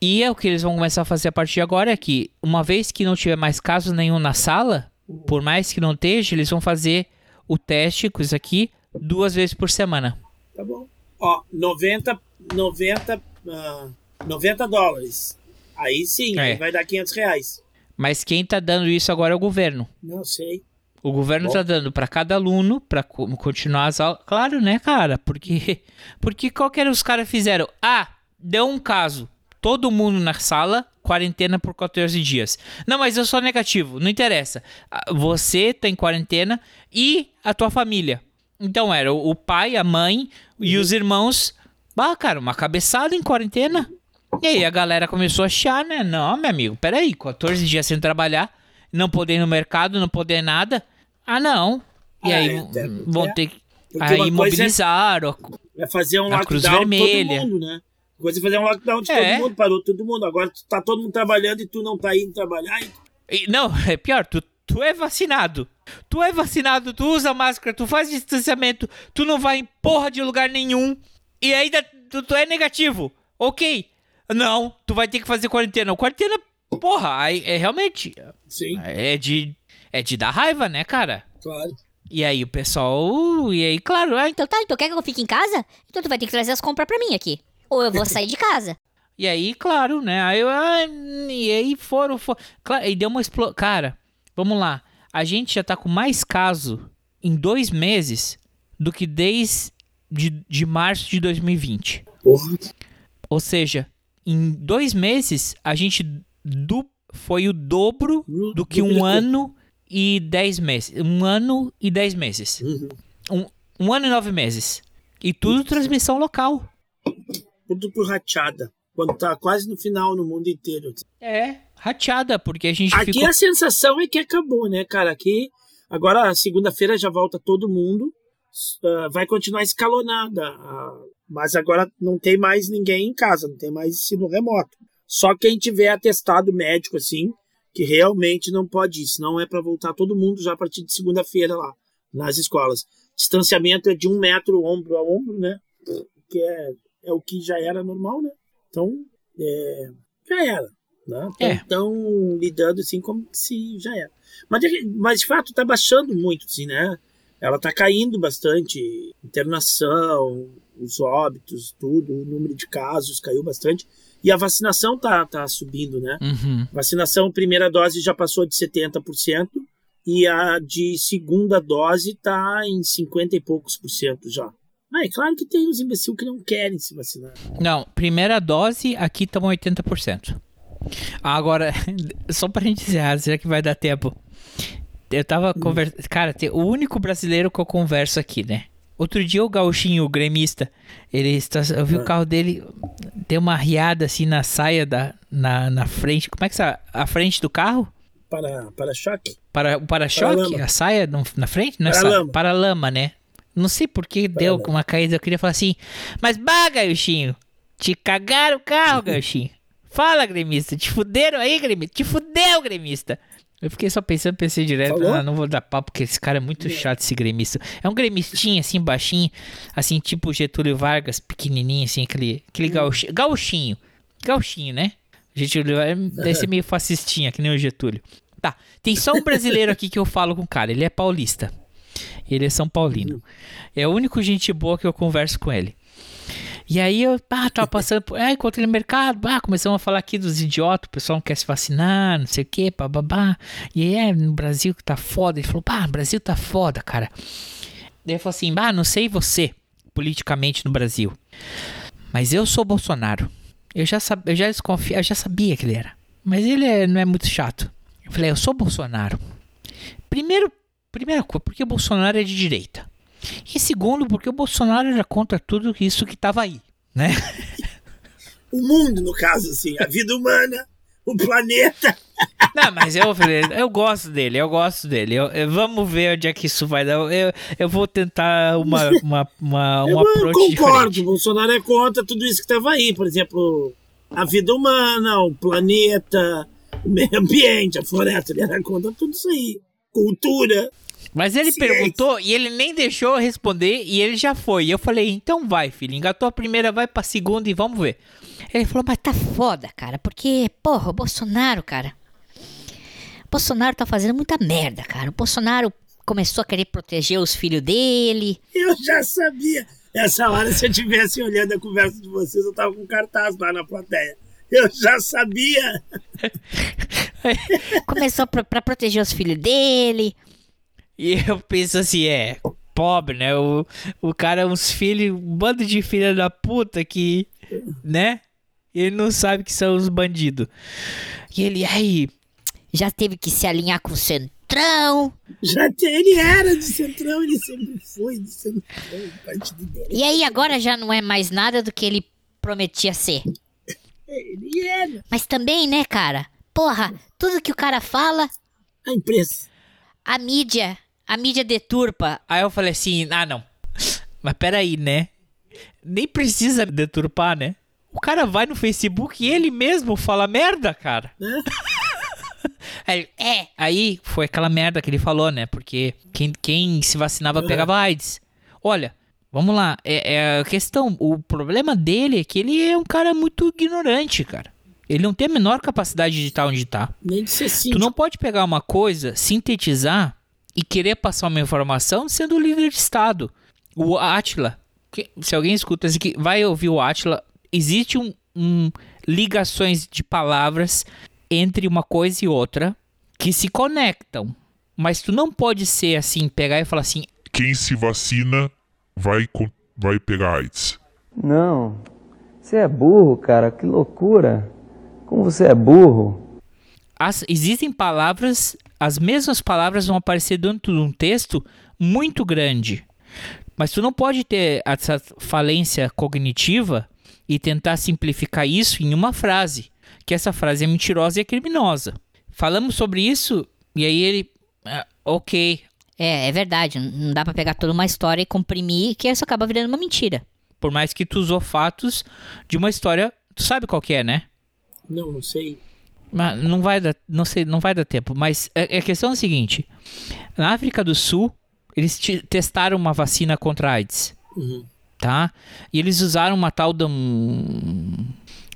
E é o que eles vão começar a fazer a partir de agora é que, uma vez que não tiver mais caso nenhum na sala, por mais que não esteja, eles vão fazer o teste com isso aqui duas vezes por semana. Tá bom. Ó, 90, 90, ah, 90 dólares. Aí sim, É. aí vai dar 500 reais. Mas quem tá dando isso agora é o governo. Não sei. O governo Bom. tá dando pra cada aluno pra co- continuar as aulas. Claro, né, cara? Porque porque qual que era os caras fizeram? Ah, deu um caso. Todo mundo na sala, quarentena por 14 dias. Não, mas eu sou negativo, não interessa. Ah, Você tá em quarentena e a tua família. Então era o o pai, a mãe e os irmãos. Ah, cara, uma cabeçada em quarentena. E aí a galera começou a achar, né? Não, meu amigo, peraí, 14 dias sem trabalhar, não poder ir no mercado, não poder nada. Ah, não. E Ah, aí é, é, vão é. ter que. Porque Aí coisa é- mobilizaram. É fazer um Cruz lockdown Vermelha. todo mundo, né? Coisa é fazer um lockdown de É. todo mundo, parou todo mundo. Agora tá todo mundo trabalhando e tu não tá indo trabalhar. E- não, é pior, tu, tu é vacinado. Tu é vacinado, tu usa máscara, tu faz distanciamento, tu não vai em porra de lugar nenhum. E ainda tu, tu é negativo. Ok. Não, tu vai ter que fazer quarentena. Quarentena, porra, aí é realmente. Sim. É de. É de dar raiva, né, cara? Claro. E aí o pessoal. E aí, claro, ah, Então tá, então quer que eu fique em casa? Então tu vai ter que trazer as compras pra mim aqui. Ou eu vou sair de casa. E aí, claro, né? Aí, eu, ah, e aí foram, foram. Claro, e deu uma explosão. Cara, vamos lá. A gente já tá com mais caso em dois meses do que desde de, de março de 2020. Porra. Ou seja, em dois meses a gente du, foi o dobro do que um duplicou. ano e dez meses. Um ano e dez meses. Uhum. Um, um ano e nove meses. E tudo transmissão local. Tudo por rachada. Quando tá quase no final no mundo inteiro. É, rateada, porque a gente Aqui ficou... a sensação é que acabou, né, cara? Aqui, agora, segunda-feira já volta todo mundo. ah, vai continuar escalonada. ah, mas agora não tem mais ninguém em casa, não tem mais ensino remoto. Só quem tiver atestado médico, assim, que realmente não pode ir. Senão é para voltar todo mundo já a partir de segunda-feira lá, nas escolas. Distanciamento é de um metro ombro a ombro, né? Que é, é o que já era normal, né? Então, é, já era. Né? É. Estão lidando assim como se já era. Mas, mas de fato está baixando muito, assim, né? Ela está caindo bastante. Internação, os óbitos, tudo, o número de casos caiu bastante. E a vacinação tá, tá subindo, né? Uhum. Vacinação, primeira dose já passou de 70%. E a de segunda dose tá em 50 e poucos por cento já. Ah, é claro que tem uns imbecil que não querem se vacinar. Não, primeira dose, aqui estamos 80%. Agora, só pra gente encerrar, será que vai dar tempo? Eu tava conversando. Cara, o único brasileiro que eu converso aqui, né? Outro dia o gauchinho, o gremista, ele está, eu vi o carro dele, tem uma riada assim na saia da, na, na frente. Como é que é? A frente do carro? Para, para choque. Para, o para-choque? Para-lama. a saia na frente? Não é Para-lama. saia, para-lama, né? Não sei por que deu uma caída. Eu queria falar assim, mas bah, gauchinho, te cagaram o carro, gauchinho. Fala, gremista. Te fuderam aí, gremista. Te fudeu, gremista. Eu fiquei só pensando, pensei direto, ah, não vou dar papo, porque esse cara é muito chato, esse gremista. É um gremistinho, assim, baixinho, assim, tipo Getúlio Vargas, pequenininho, assim, aquele, aquele gauchi- gauchinho. Gauchinho, né? Getúlio Vargas deve ser meio fascistinha, que nem o Getúlio. Tá, tem só um brasileiro aqui que eu falo com o cara, ele é paulista. Ele é São Paulino. É o único gente boa que eu converso com ele. E aí eu ah, tava passando por. Ah, encontrei no mercado. Ah, começamos a falar aqui dos idiotas. O pessoal não quer se vacinar, não sei o que, bababá. E aí, é, no Brasil que tá foda. Ele falou, pá, Brasil tá foda, cara. Daí ele falou assim: bah, não sei você, politicamente no Brasil. Mas eu sou Bolsonaro. Eu já, sab... eu já desconfia, eu já sabia que ele era. Mas ele é- não é muito chato. Eu falei, eu sou Bolsonaro. Primeiro, primeira coisa, porque Bolsonaro é de direita. E segundo, porque o Bolsonaro era contra tudo isso que tava aí, né? O mundo, no caso, assim, a vida humana, o planeta. Não, mas eu, eu gosto dele, eu gosto dele. Eu- eu- vamos ver onde é que isso vai dar. Eu, eu vou tentar uma, uma, uma, um Eu concordo, diferente. o Bolsonaro é contra tudo isso que estava aí. Por exemplo, a vida humana, o planeta, o meio ambiente, a floresta. Ele era contra tudo isso aí. Cultura. Mas ele Ciência. perguntou e ele nem deixou eu responder e ele já foi. E eu falei, então vai, filho. Engatou a primeira, vai pra segunda e vamos ver. Ele falou, mas tá foda, cara, porque, porra, o Bolsonaro, cara. O Bolsonaro tá fazendo muita merda, cara. O Bolsonaro começou a querer proteger os filhos dele. Eu já sabia. Essa hora, se eu tivesse olhando a conversa de vocês, eu tava com cartaz lá na plateia. Eu já sabia. Começou pra, pra proteger os filhos dele. E eu penso assim, é, pobre, né? O, o cara é uns filhos, um bando de filha da puta que, né? Ele não sabe que são os bandidos. E ele, aí, Já teve que se alinhar com o Centrão. Já te- ele era de Centrão, ele sempre foi de Centrão, partido dele. E aí agora já não é mais nada do que ele prometia ser. Ele era. Mas também, né, cara? Porra, tudo que o cara fala, A imprensa. a mídia, a mídia deturpa. Aí eu falei assim, ah não. Mas peraí, né? Nem precisa deturpar, né? O cara vai no Facebook e ele mesmo fala merda, cara. Né? Aí, é. Aí foi aquela merda que ele falou, né? Porque quem, quem se vacinava pegava AIDS. Olha, vamos lá. É, é a questão. O problema dele é que ele é um cara muito ignorante, cara. Ele não tem a menor capacidade de estar onde tá. Nem de ser Tu não pode pegar uma coisa, sintetizar e querer passar uma informação sendo líder de Estado. O Atila, que- se alguém escuta isso aqui, vai ouvir o Atila. Existe um, um- ligações de palavras entre uma coisa e outra que se conectam. Mas tu não pode ser assim, pegar e falar assim, Quem se vacina vai, vai pegar AIDS. Não. Você é burro, cara. Que loucura. Como você é burro. as- existem palavras, as mesmas palavras vão aparecer dentro de um texto muito grande. Mas tu não pode ter essa falência cognitiva e tentar simplificar isso em uma frase, que essa frase é mentirosa e é criminosa. Falamos sobre isso e aí ele, ah, ok, É, é verdade. Não não dá pra pegar toda uma história e comprimir, que isso acaba virando uma mentira. por mais que tu usou fatos de uma história, tu sabe qual que é, né? Não, não sei. Mas não vai dar, não sei, não vai dar tempo. Mas a, a questão é a seguinte: na África do Sul, eles te- testaram uma vacina contra a AIDS, Uhum. tá? E eles usaram uma tal de um,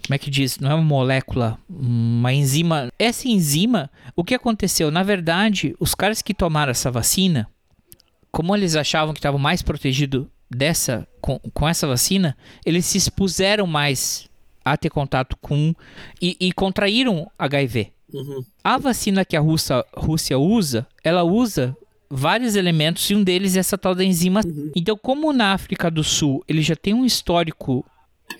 como é que diz? Não é uma molécula, uma enzima. Essa enzima, o que aconteceu? Na verdade, os caras que tomaram essa vacina, como eles achavam que estavam mais protegidos dessa com, com essa vacina, eles se expuseram mais a ter contato com e, e contraíram HIV. Uhum. A vacina que a Rússia, Rússia usa, ela usa vários elementos e um deles é essa tal da enzima. Então, como na África do Sul ele já tem um histórico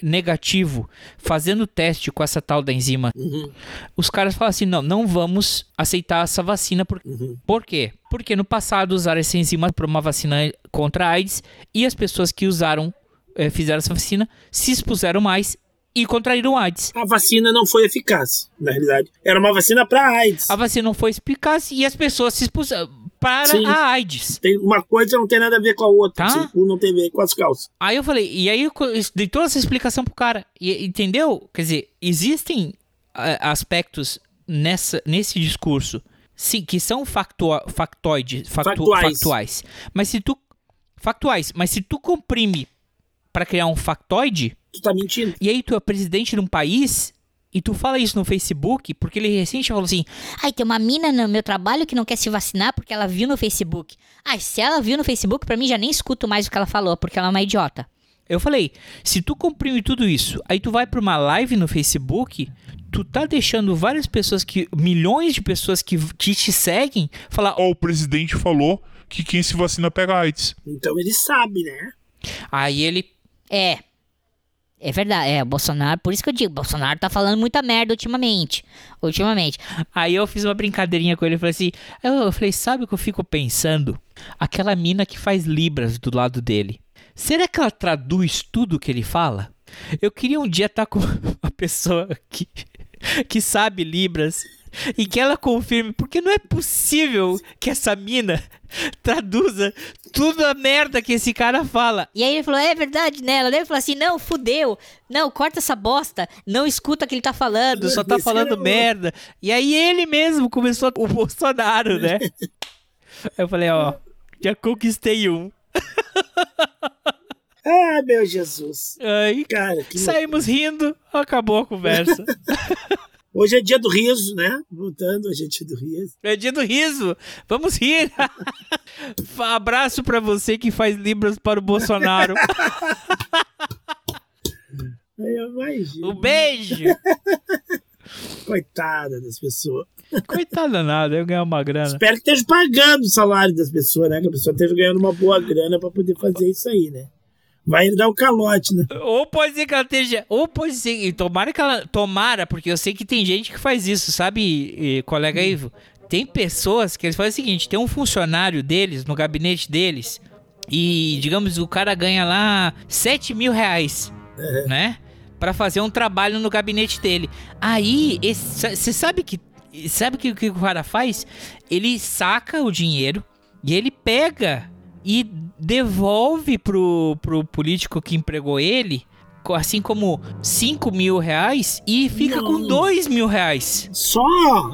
negativo fazendo teste com essa tal da enzima, Uhum. os caras falam assim: não, não vamos aceitar essa vacina. Por, por quê? Porque no passado usaram essa enzima para uma vacina contra a AIDS e as pessoas que usaram, eh, fizeram essa vacina, se expuseram mais e contraíram AIDS. A vacina não foi eficaz, na realidade. Era uma vacina para AIDS. A vacina não foi eficaz e as pessoas se expuseram para Sim. a AIDS. Tem uma coisa não tem nada a ver com a outra. Tá. Tipo, não tem a ver com as calças. Aí eu falei, e aí eu dei toda essa explicação pro cara. E, entendeu? Quer dizer, existem ah, aspectos nessa, nesse discurso sim, que são factua, factoides, factu- Factuais. factuais. Mas se tu factuais, mas se tu comprime para criar um factoide, Tu tá mentindo. e aí tu é presidente de um país e tu fala isso no Facebook, porque ele recente falou assim: Ai, tem uma mina no meu trabalho que não quer se vacinar porque ela viu no Facebook. Ai, se ela viu no Facebook, pra mim já nem escuto mais o que ela falou, porque ela é uma idiota. Eu falei, se tu comprime tudo isso, aí tu vai pra uma live no Facebook, tu tá deixando várias pessoas que. milhões de pessoas que, que te seguem falar, Ó, o presidente falou que quem se vacina pega AIDS. Então ele sabe, né? Aí ele. É. É verdade, é, o Bolsonaro, por isso que eu digo, Bolsonaro tá falando muita merda ultimamente. Ultimamente. Aí eu fiz uma brincadeirinha com ele e falei assim. Eu, eu falei, sabe o que eu fico pensando? Aquela mina que faz Libras do lado dele. Será que ela traduz tudo que ele fala? Eu queria um dia estar com uma pessoa que, que sabe Libras e que ela confirme, porque não é possível que essa mina traduza tudo a merda que esse cara fala. E aí ele falou, é verdade, né? Ela deve falar assim, não, fudeu, não, corta essa bosta, não escuta o que ele tá falando. só tá falando merda. E aí ele mesmo começou o Bolsonaro, né? Aí eu falei, ó, já conquistei um. Ah, meu Jesus. Aí Cara, que saímos rindo, acabou a conversa. Hoje é dia do riso, né? Voltando, hoje é dia do riso. É dia do riso. Vamos rir. Abraço pra você que faz libras para o Bolsonaro. Um beijo. Coitada das pessoas. Coitada nada, eu ganhar uma grana. Espero que esteja pagando o salário das pessoas, né? Que a pessoa esteja ganhando uma boa grana pra poder fazer isso aí, né? Vai dar o calote, né? Ou pode ser que ela esteja. Ou pode ser. e Tomara que ela. Tomara, porque eu sei que tem gente que faz isso, sabe, colega Ivo? Tem pessoas que eles fazem o seguinte: tem um funcionário deles no gabinete deles. E, digamos, o cara ganha lá 7 mil reais, né? Pra fazer um trabalho no gabinete dele. Aí, você sabe que. Sabe o que, que o cara faz? Ele saca o dinheiro e ele pega e devolve pro, pro político que empregou ele, assim como 5 mil reais, e fica com Não. 2 mil reais. Só?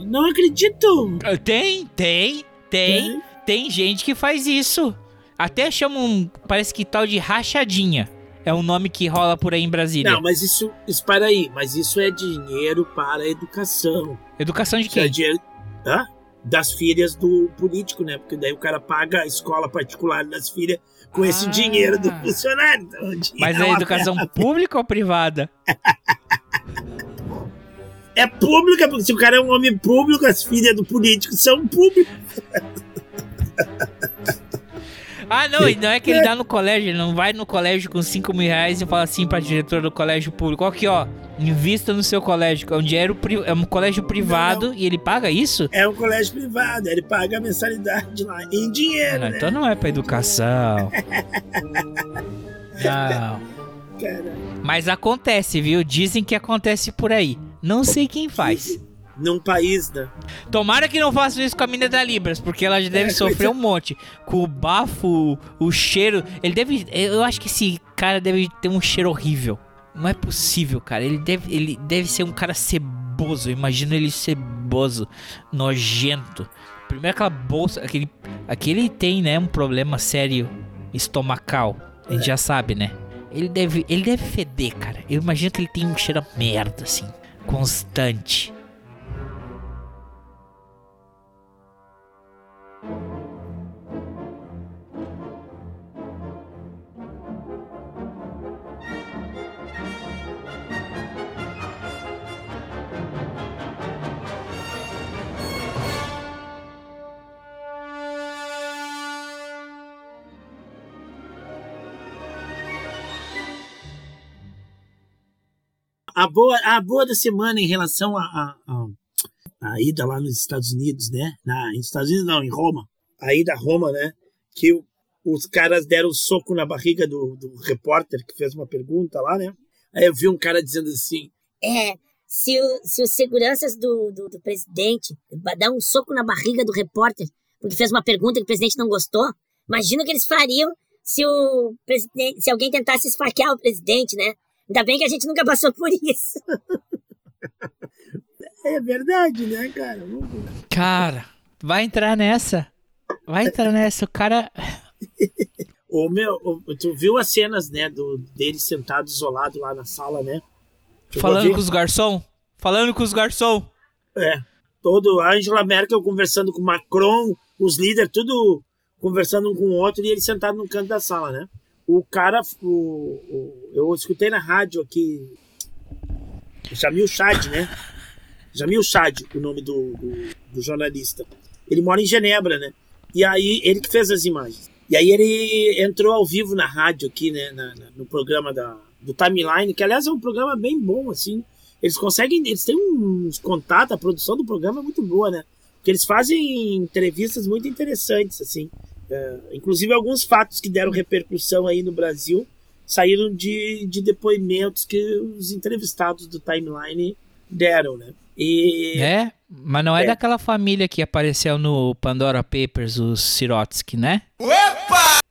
Não acredito. Ah, Tem, tem, tem. Tem gente que faz isso. Até chamam, parece que tal de rachadinha. É um nome que rola por aí em Brasília. Não, mas isso, espera aí, mas isso é dinheiro para a educação. Educação de Isso é quem? dinheiro hã? Das filhas do político, né? Porque daí o cara paga a escola particular das filhas com esse Ah. dinheiro do funcionário. Então, Mas é educação pública ou privada? É pública, porque se o cara é um homem público, as filhas do político são públicas. Ah, não, e não é que ele dá no colégio, ele não vai no colégio com 5 mil reais e fala assim pra diretor do colégio público, aqui ó, invista no seu colégio, é um pri- é um colégio privado e ele paga isso? É um colégio privado, ele paga a mensalidade lá em dinheiro, Não, né? então não é pra educação. Não. Mas acontece, viu? Dizem que acontece por aí. Não sei quem faz. Num país, né? Tomara que não façam isso com a mina da Libras, porque ela já deve É, sofrer um monte. Com o bafo, o cheiro. Ele deve. Eu acho que esse cara deve ter um cheiro horrível. Não é possível, cara. Ele deve, ele deve ser um cara ceboso. Imagina ele ceboso, nojento. Primeiro aquela bolsa. Aquele, aquele tem, né? Um problema sério estomacal. A gente já sabe, né? Ele deve, ele deve feder, cara. Eu imagino que ele tem um cheiro a merda, assim. Constante. A boa, a boa da semana em relação a, a, a, ida lá nos Estados Unidos, né? Na, nos Estados Unidos não, em Roma. A ida a Roma, né? Que o- os caras deram um soco na barriga do, do repórter que fez uma pergunta lá, né? Aí eu vi um cara dizendo assim, É, se, o- se os seguranças do, do, do presidente dar um soco na barriga do repórter porque fez uma pergunta que o presidente não gostou, imagina o que eles fariam se o presidente, se alguém tentasse esfaquear o presidente, né? Ainda bem que a gente nunca passou por isso. É verdade, né, cara? Cara, vai entrar nessa. Vai entrar nessa. O cara. Ô, meu, tu viu as cenas, né, do, dele sentado isolado lá na sala, né? A Falando com os garçom. Falando com os garçom. É. Todo Angela Merkel conversando com Macron, os líderes, tudo conversando um com o outro e ele sentado no canto da sala, né? O cara, o, o- eu escutei na rádio aqui, Jamil Chad, né? Jamil Chad, o nome do, do, do jornalista. Ele mora em Genebra, né? E aí, ele que fez as imagens. E aí ele entrou ao vivo na rádio aqui, né? na- na- no programa da, do Timeline, que aliás é um programa bem bom, assim. Eles conseguem, eles têm uns contatos, a produção do programa é muito boa, né? Porque eles fazem entrevistas muito interessantes, assim. É, inclusive alguns fatos que deram repercussão aí no Brasil saíram de, de depoimentos que os entrevistados do Timeline deram, né? E É? Mas não é, É. daquela família que apareceu no Pandora Papers, os Sirotsky, né?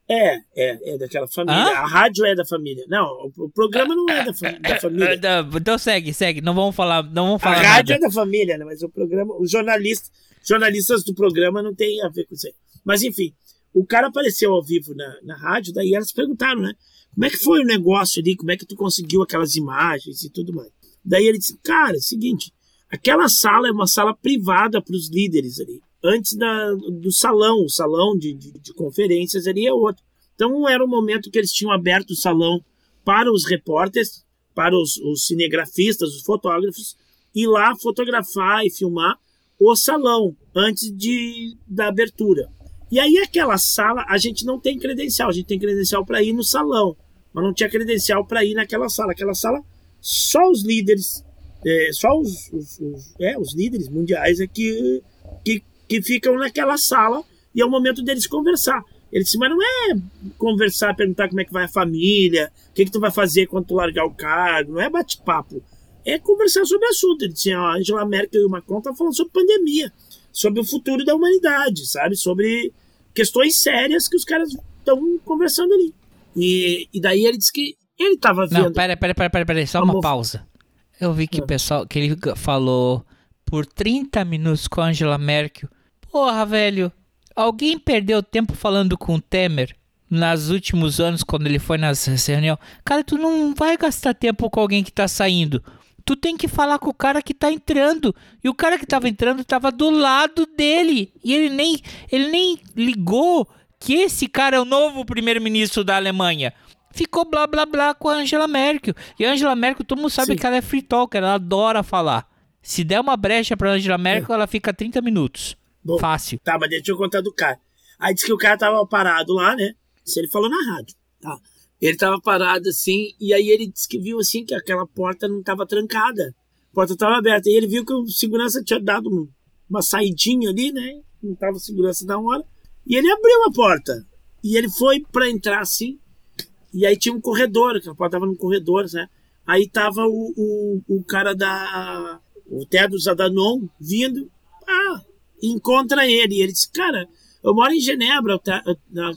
É, é, é daquela família. Hã? A rádio é da família. Não, o, programa não é da, fa- da família. Então, segue, segue. Não vamos falar, não vamos A falar rádio nada. é da família, né? Mas o programa, os jornalistas, jornalistas do programa não tem a ver com isso aí. Mas enfim, o cara apareceu ao vivo na, na rádio, daí elas perguntaram, né? Como é que foi o negócio ali? Como é que tu conseguiu aquelas imagens e tudo mais? Daí ele disse, cara, é seguinte, aquela sala é uma sala privada para os líderes ali. Antes da, do salão, o salão de, de, de conferências ali é outro. Então era o momento que eles tinham aberto o salão para os repórteres, para os, os cinegrafistas, os fotógrafos, ir lá fotografar e filmar o salão antes de, da abertura. E aí aquela sala, a gente não tem credencial, a gente tem credencial para ir no salão, mas não tinha credencial para ir naquela sala. Aquela sala, só os líderes, é, só os, os, os- é, os líderes mundiais é que, que, que ficam naquela sala e é o momento deles conversar. Ele disse, mas não é conversar, perguntar como é que vai a família, o que, que tu vai fazer quando tu largar o cargo, não é bate-papo. É conversar sobre assunto. Ele disse, a Angela Merkel e o Macron estão falando sobre pandemia, sobre o futuro da humanidade, sabe? Sobre questões sérias que os caras estão conversando ali. E, e daí ele disse que ele estava vendo... Não, pera, pera, pera, pera, pera, só uma pausa. Eu vi que o pessoal, que ele falou por 30 minutos com a Angela Merkel. Porra, velho, alguém perdeu tempo falando com o Temer nos últimos anos, quando ele foi nas reuniões? Cara, tu não vai gastar tempo com alguém que tá saindo. Tu tem que falar com o cara que tá entrando. E o cara que tava entrando tava do lado dele. E ele nem, ele nem ligou que esse cara é o novo primeiro-ministro da Alemanha. Ficou blá blá blá com a Angela Merkel. E a Angela Merkel, todo mundo sabe Sim. que ela é free talker, ela adora falar. Se der uma brecha pra Angela Merkel, ela fica 30 minutos. Bom, Fácil. Tá, mas deixa eu contar do cara. Aí disse que o cara tava parado lá, né? Isso ele falou na rádio. Tá. Ele tava parado assim, e aí ele disse que viu assim que aquela porta não tava trancada. A porta tava aberta. E ele viu que o segurança tinha dado um- uma saidinha ali, né? Não tava segurança da hora. E ele abriu a porta. E ele foi pra entrar assim. E aí tinha um corredor, que a porta tava num corredor, né? Aí tava o, o, o cara da. O Tedros Adhanom vindo. Ah, encontra ele. E ele disse, cara, eu moro em Genebra. tá?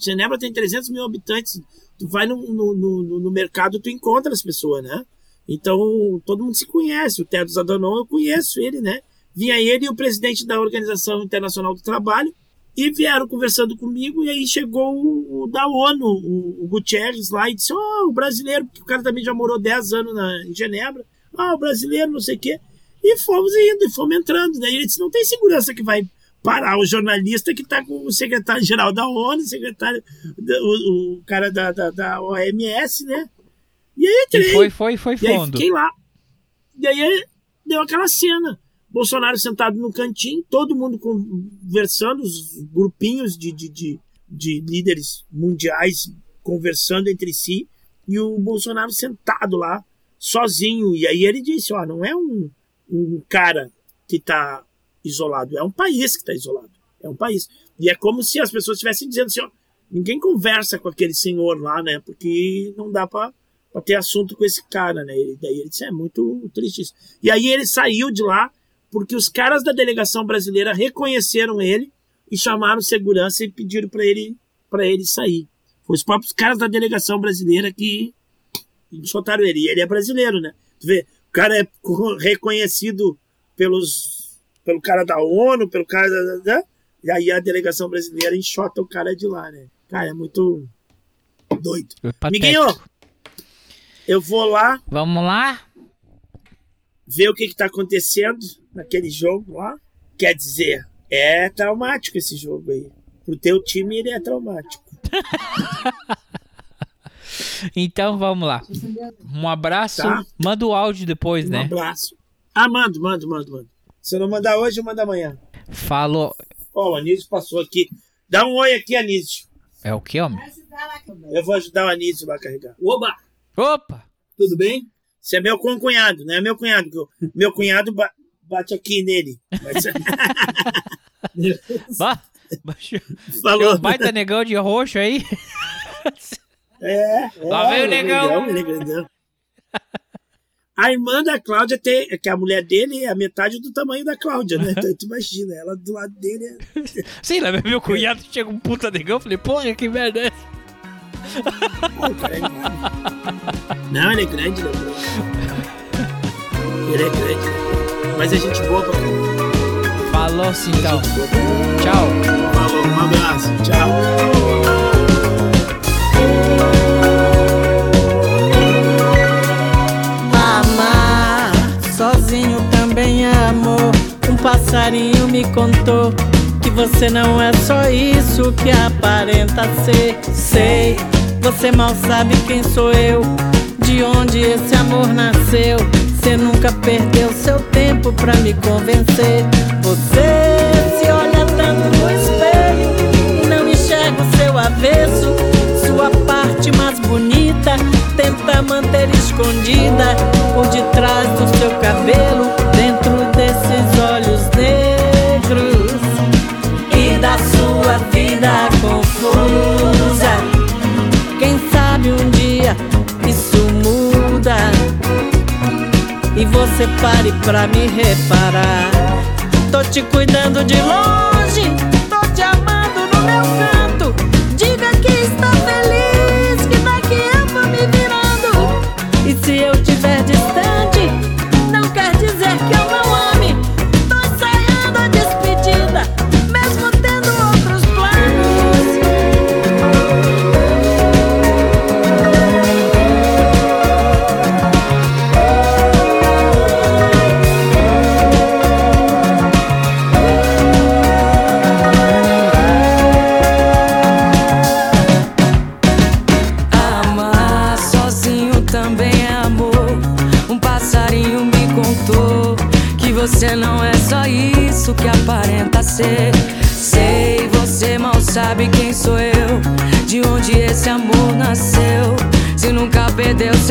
Genebra tem 300 mil habitantes. Tu vai no, no, no, no mercado, tu encontra as pessoas, né? Então, todo mundo se conhece. O Tedros Adhanom, eu conheço ele, né? Vinha ele e o presidente da Organização Internacional do Trabalho e vieram conversando comigo. E aí chegou o, o da ONU, o, o Gutierrez lá, e disse: Ó, o brasileiro, porque o cara também já morou 10 anos na, em Genebra. Ah, o brasileiro, não sei o quê. E fomos indo, e fomos entrando. Daí ele disse: não tem segurança que vai parar o jornalista que está com o secretário-geral da ONU, secretário, o, o cara da, da, da OMS, né? E aí entrei. E foi, foi, foi E aí fundo. fiquei lá. E aí deu aquela cena. Bolsonaro sentado no cantinho, todo mundo conversando, os grupinhos de, de, de, de líderes mundiais conversando entre si, e o Bolsonaro sentado lá, sozinho. E aí ele disse: Ó, não é um, um cara que está isolado, é um país que está isolado. É um país. E é como se as pessoas estivessem dizendo assim: ó, ninguém conversa com aquele senhor lá, né? Porque não dá para ter assunto com esse cara, né? E daí ele disse: é muito triste isso. E aí ele saiu de lá porque os caras da delegação brasileira reconheceram ele e chamaram segurança e pediram para ele para ele sair. Foi os próprios caras da delegação brasileira que enxotaram ele. E ele é brasileiro, né? Tu vê, o cara é co- reconhecido pelos, pelo cara da ONU, pelo cara da, da- e aí a delegação brasileira enxota o cara de lá, né? Cara, é muito doido. Patético. Miguinho, eu vou lá Vamos lá? ver o que, que tá acontecendo naquele jogo lá. Quer dizer, é traumático esse jogo aí. Pro teu time ele é traumático. Então vamos lá. Um abraço. Tá. Manda o áudio depois, Um né? abraço. Ah, mando, mando, mando, mando. Se eu não mandar hoje, eu mando amanhã. Falou. Ó, o Anísio passou aqui. Dá um oi aqui, Anísio. É o que, homem? Eu vou ajudar o Anísio lá a carregar. Oba! Opa! Tudo bem? Você é meu concunhado, não é meu cunhado. que eu- Meu cunhado ba- bate aqui nele. Mas- Bah, baixou- Falou. Tem um baita negão de roxo aí. É, é. Lá vem o ele é negão. grandão, ele é grandão. A irmã da Cláudia tem. Que a mulher dele é a metade do tamanho da Cláudia, né? Então tu imagina, ela do lado dele é. Sim, vem meu cunhado chega um puta negão. Falei, porra, que merda é essa? Não, ele é grande, é grande. Ele é grande. Mas a gente boa pra. Falou sim, então. Tchau. Falou, um abraço. Tchau. Passarinho me contou que você não é só isso que aparenta ser. Sei, você mal sabe quem sou eu, de onde esse amor nasceu. Você nunca perdeu seu tempo pra me convencer. Você se olha tanto no espelho e não enxerga o seu avesso. Sua parte mais bonita tenta manter escondida por detrás do seu cabelo, dentro desses olhos você pare pra me reparar. Tô te cuidando de longe,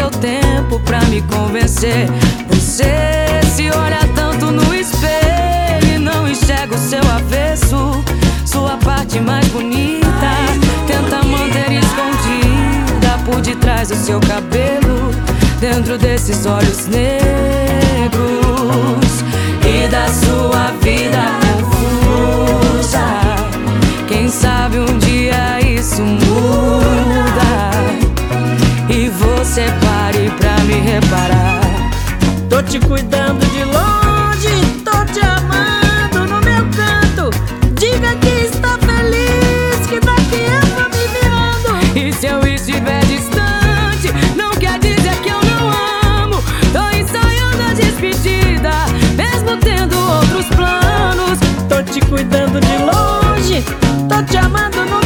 seu tempo pra me convencer. Você se olha tanto no espelho e não enxerga o seu avesso. Sua parte mais bonita tenta manter escondida por detrás do seu cabelo, dentro desses olhos negros e da sua vida confusa. Quem sabe um dia isso muda e você reparar. Tô te cuidando de longe, tô te amando no meu canto. Diga que está feliz, que daqui eu vou me virando. E se eu estiver distante, não quer dizer que eu não amo. Tô ensaiando a despedida, mesmo tendo outros planos. Tô te cuidando de longe, tô te amando no.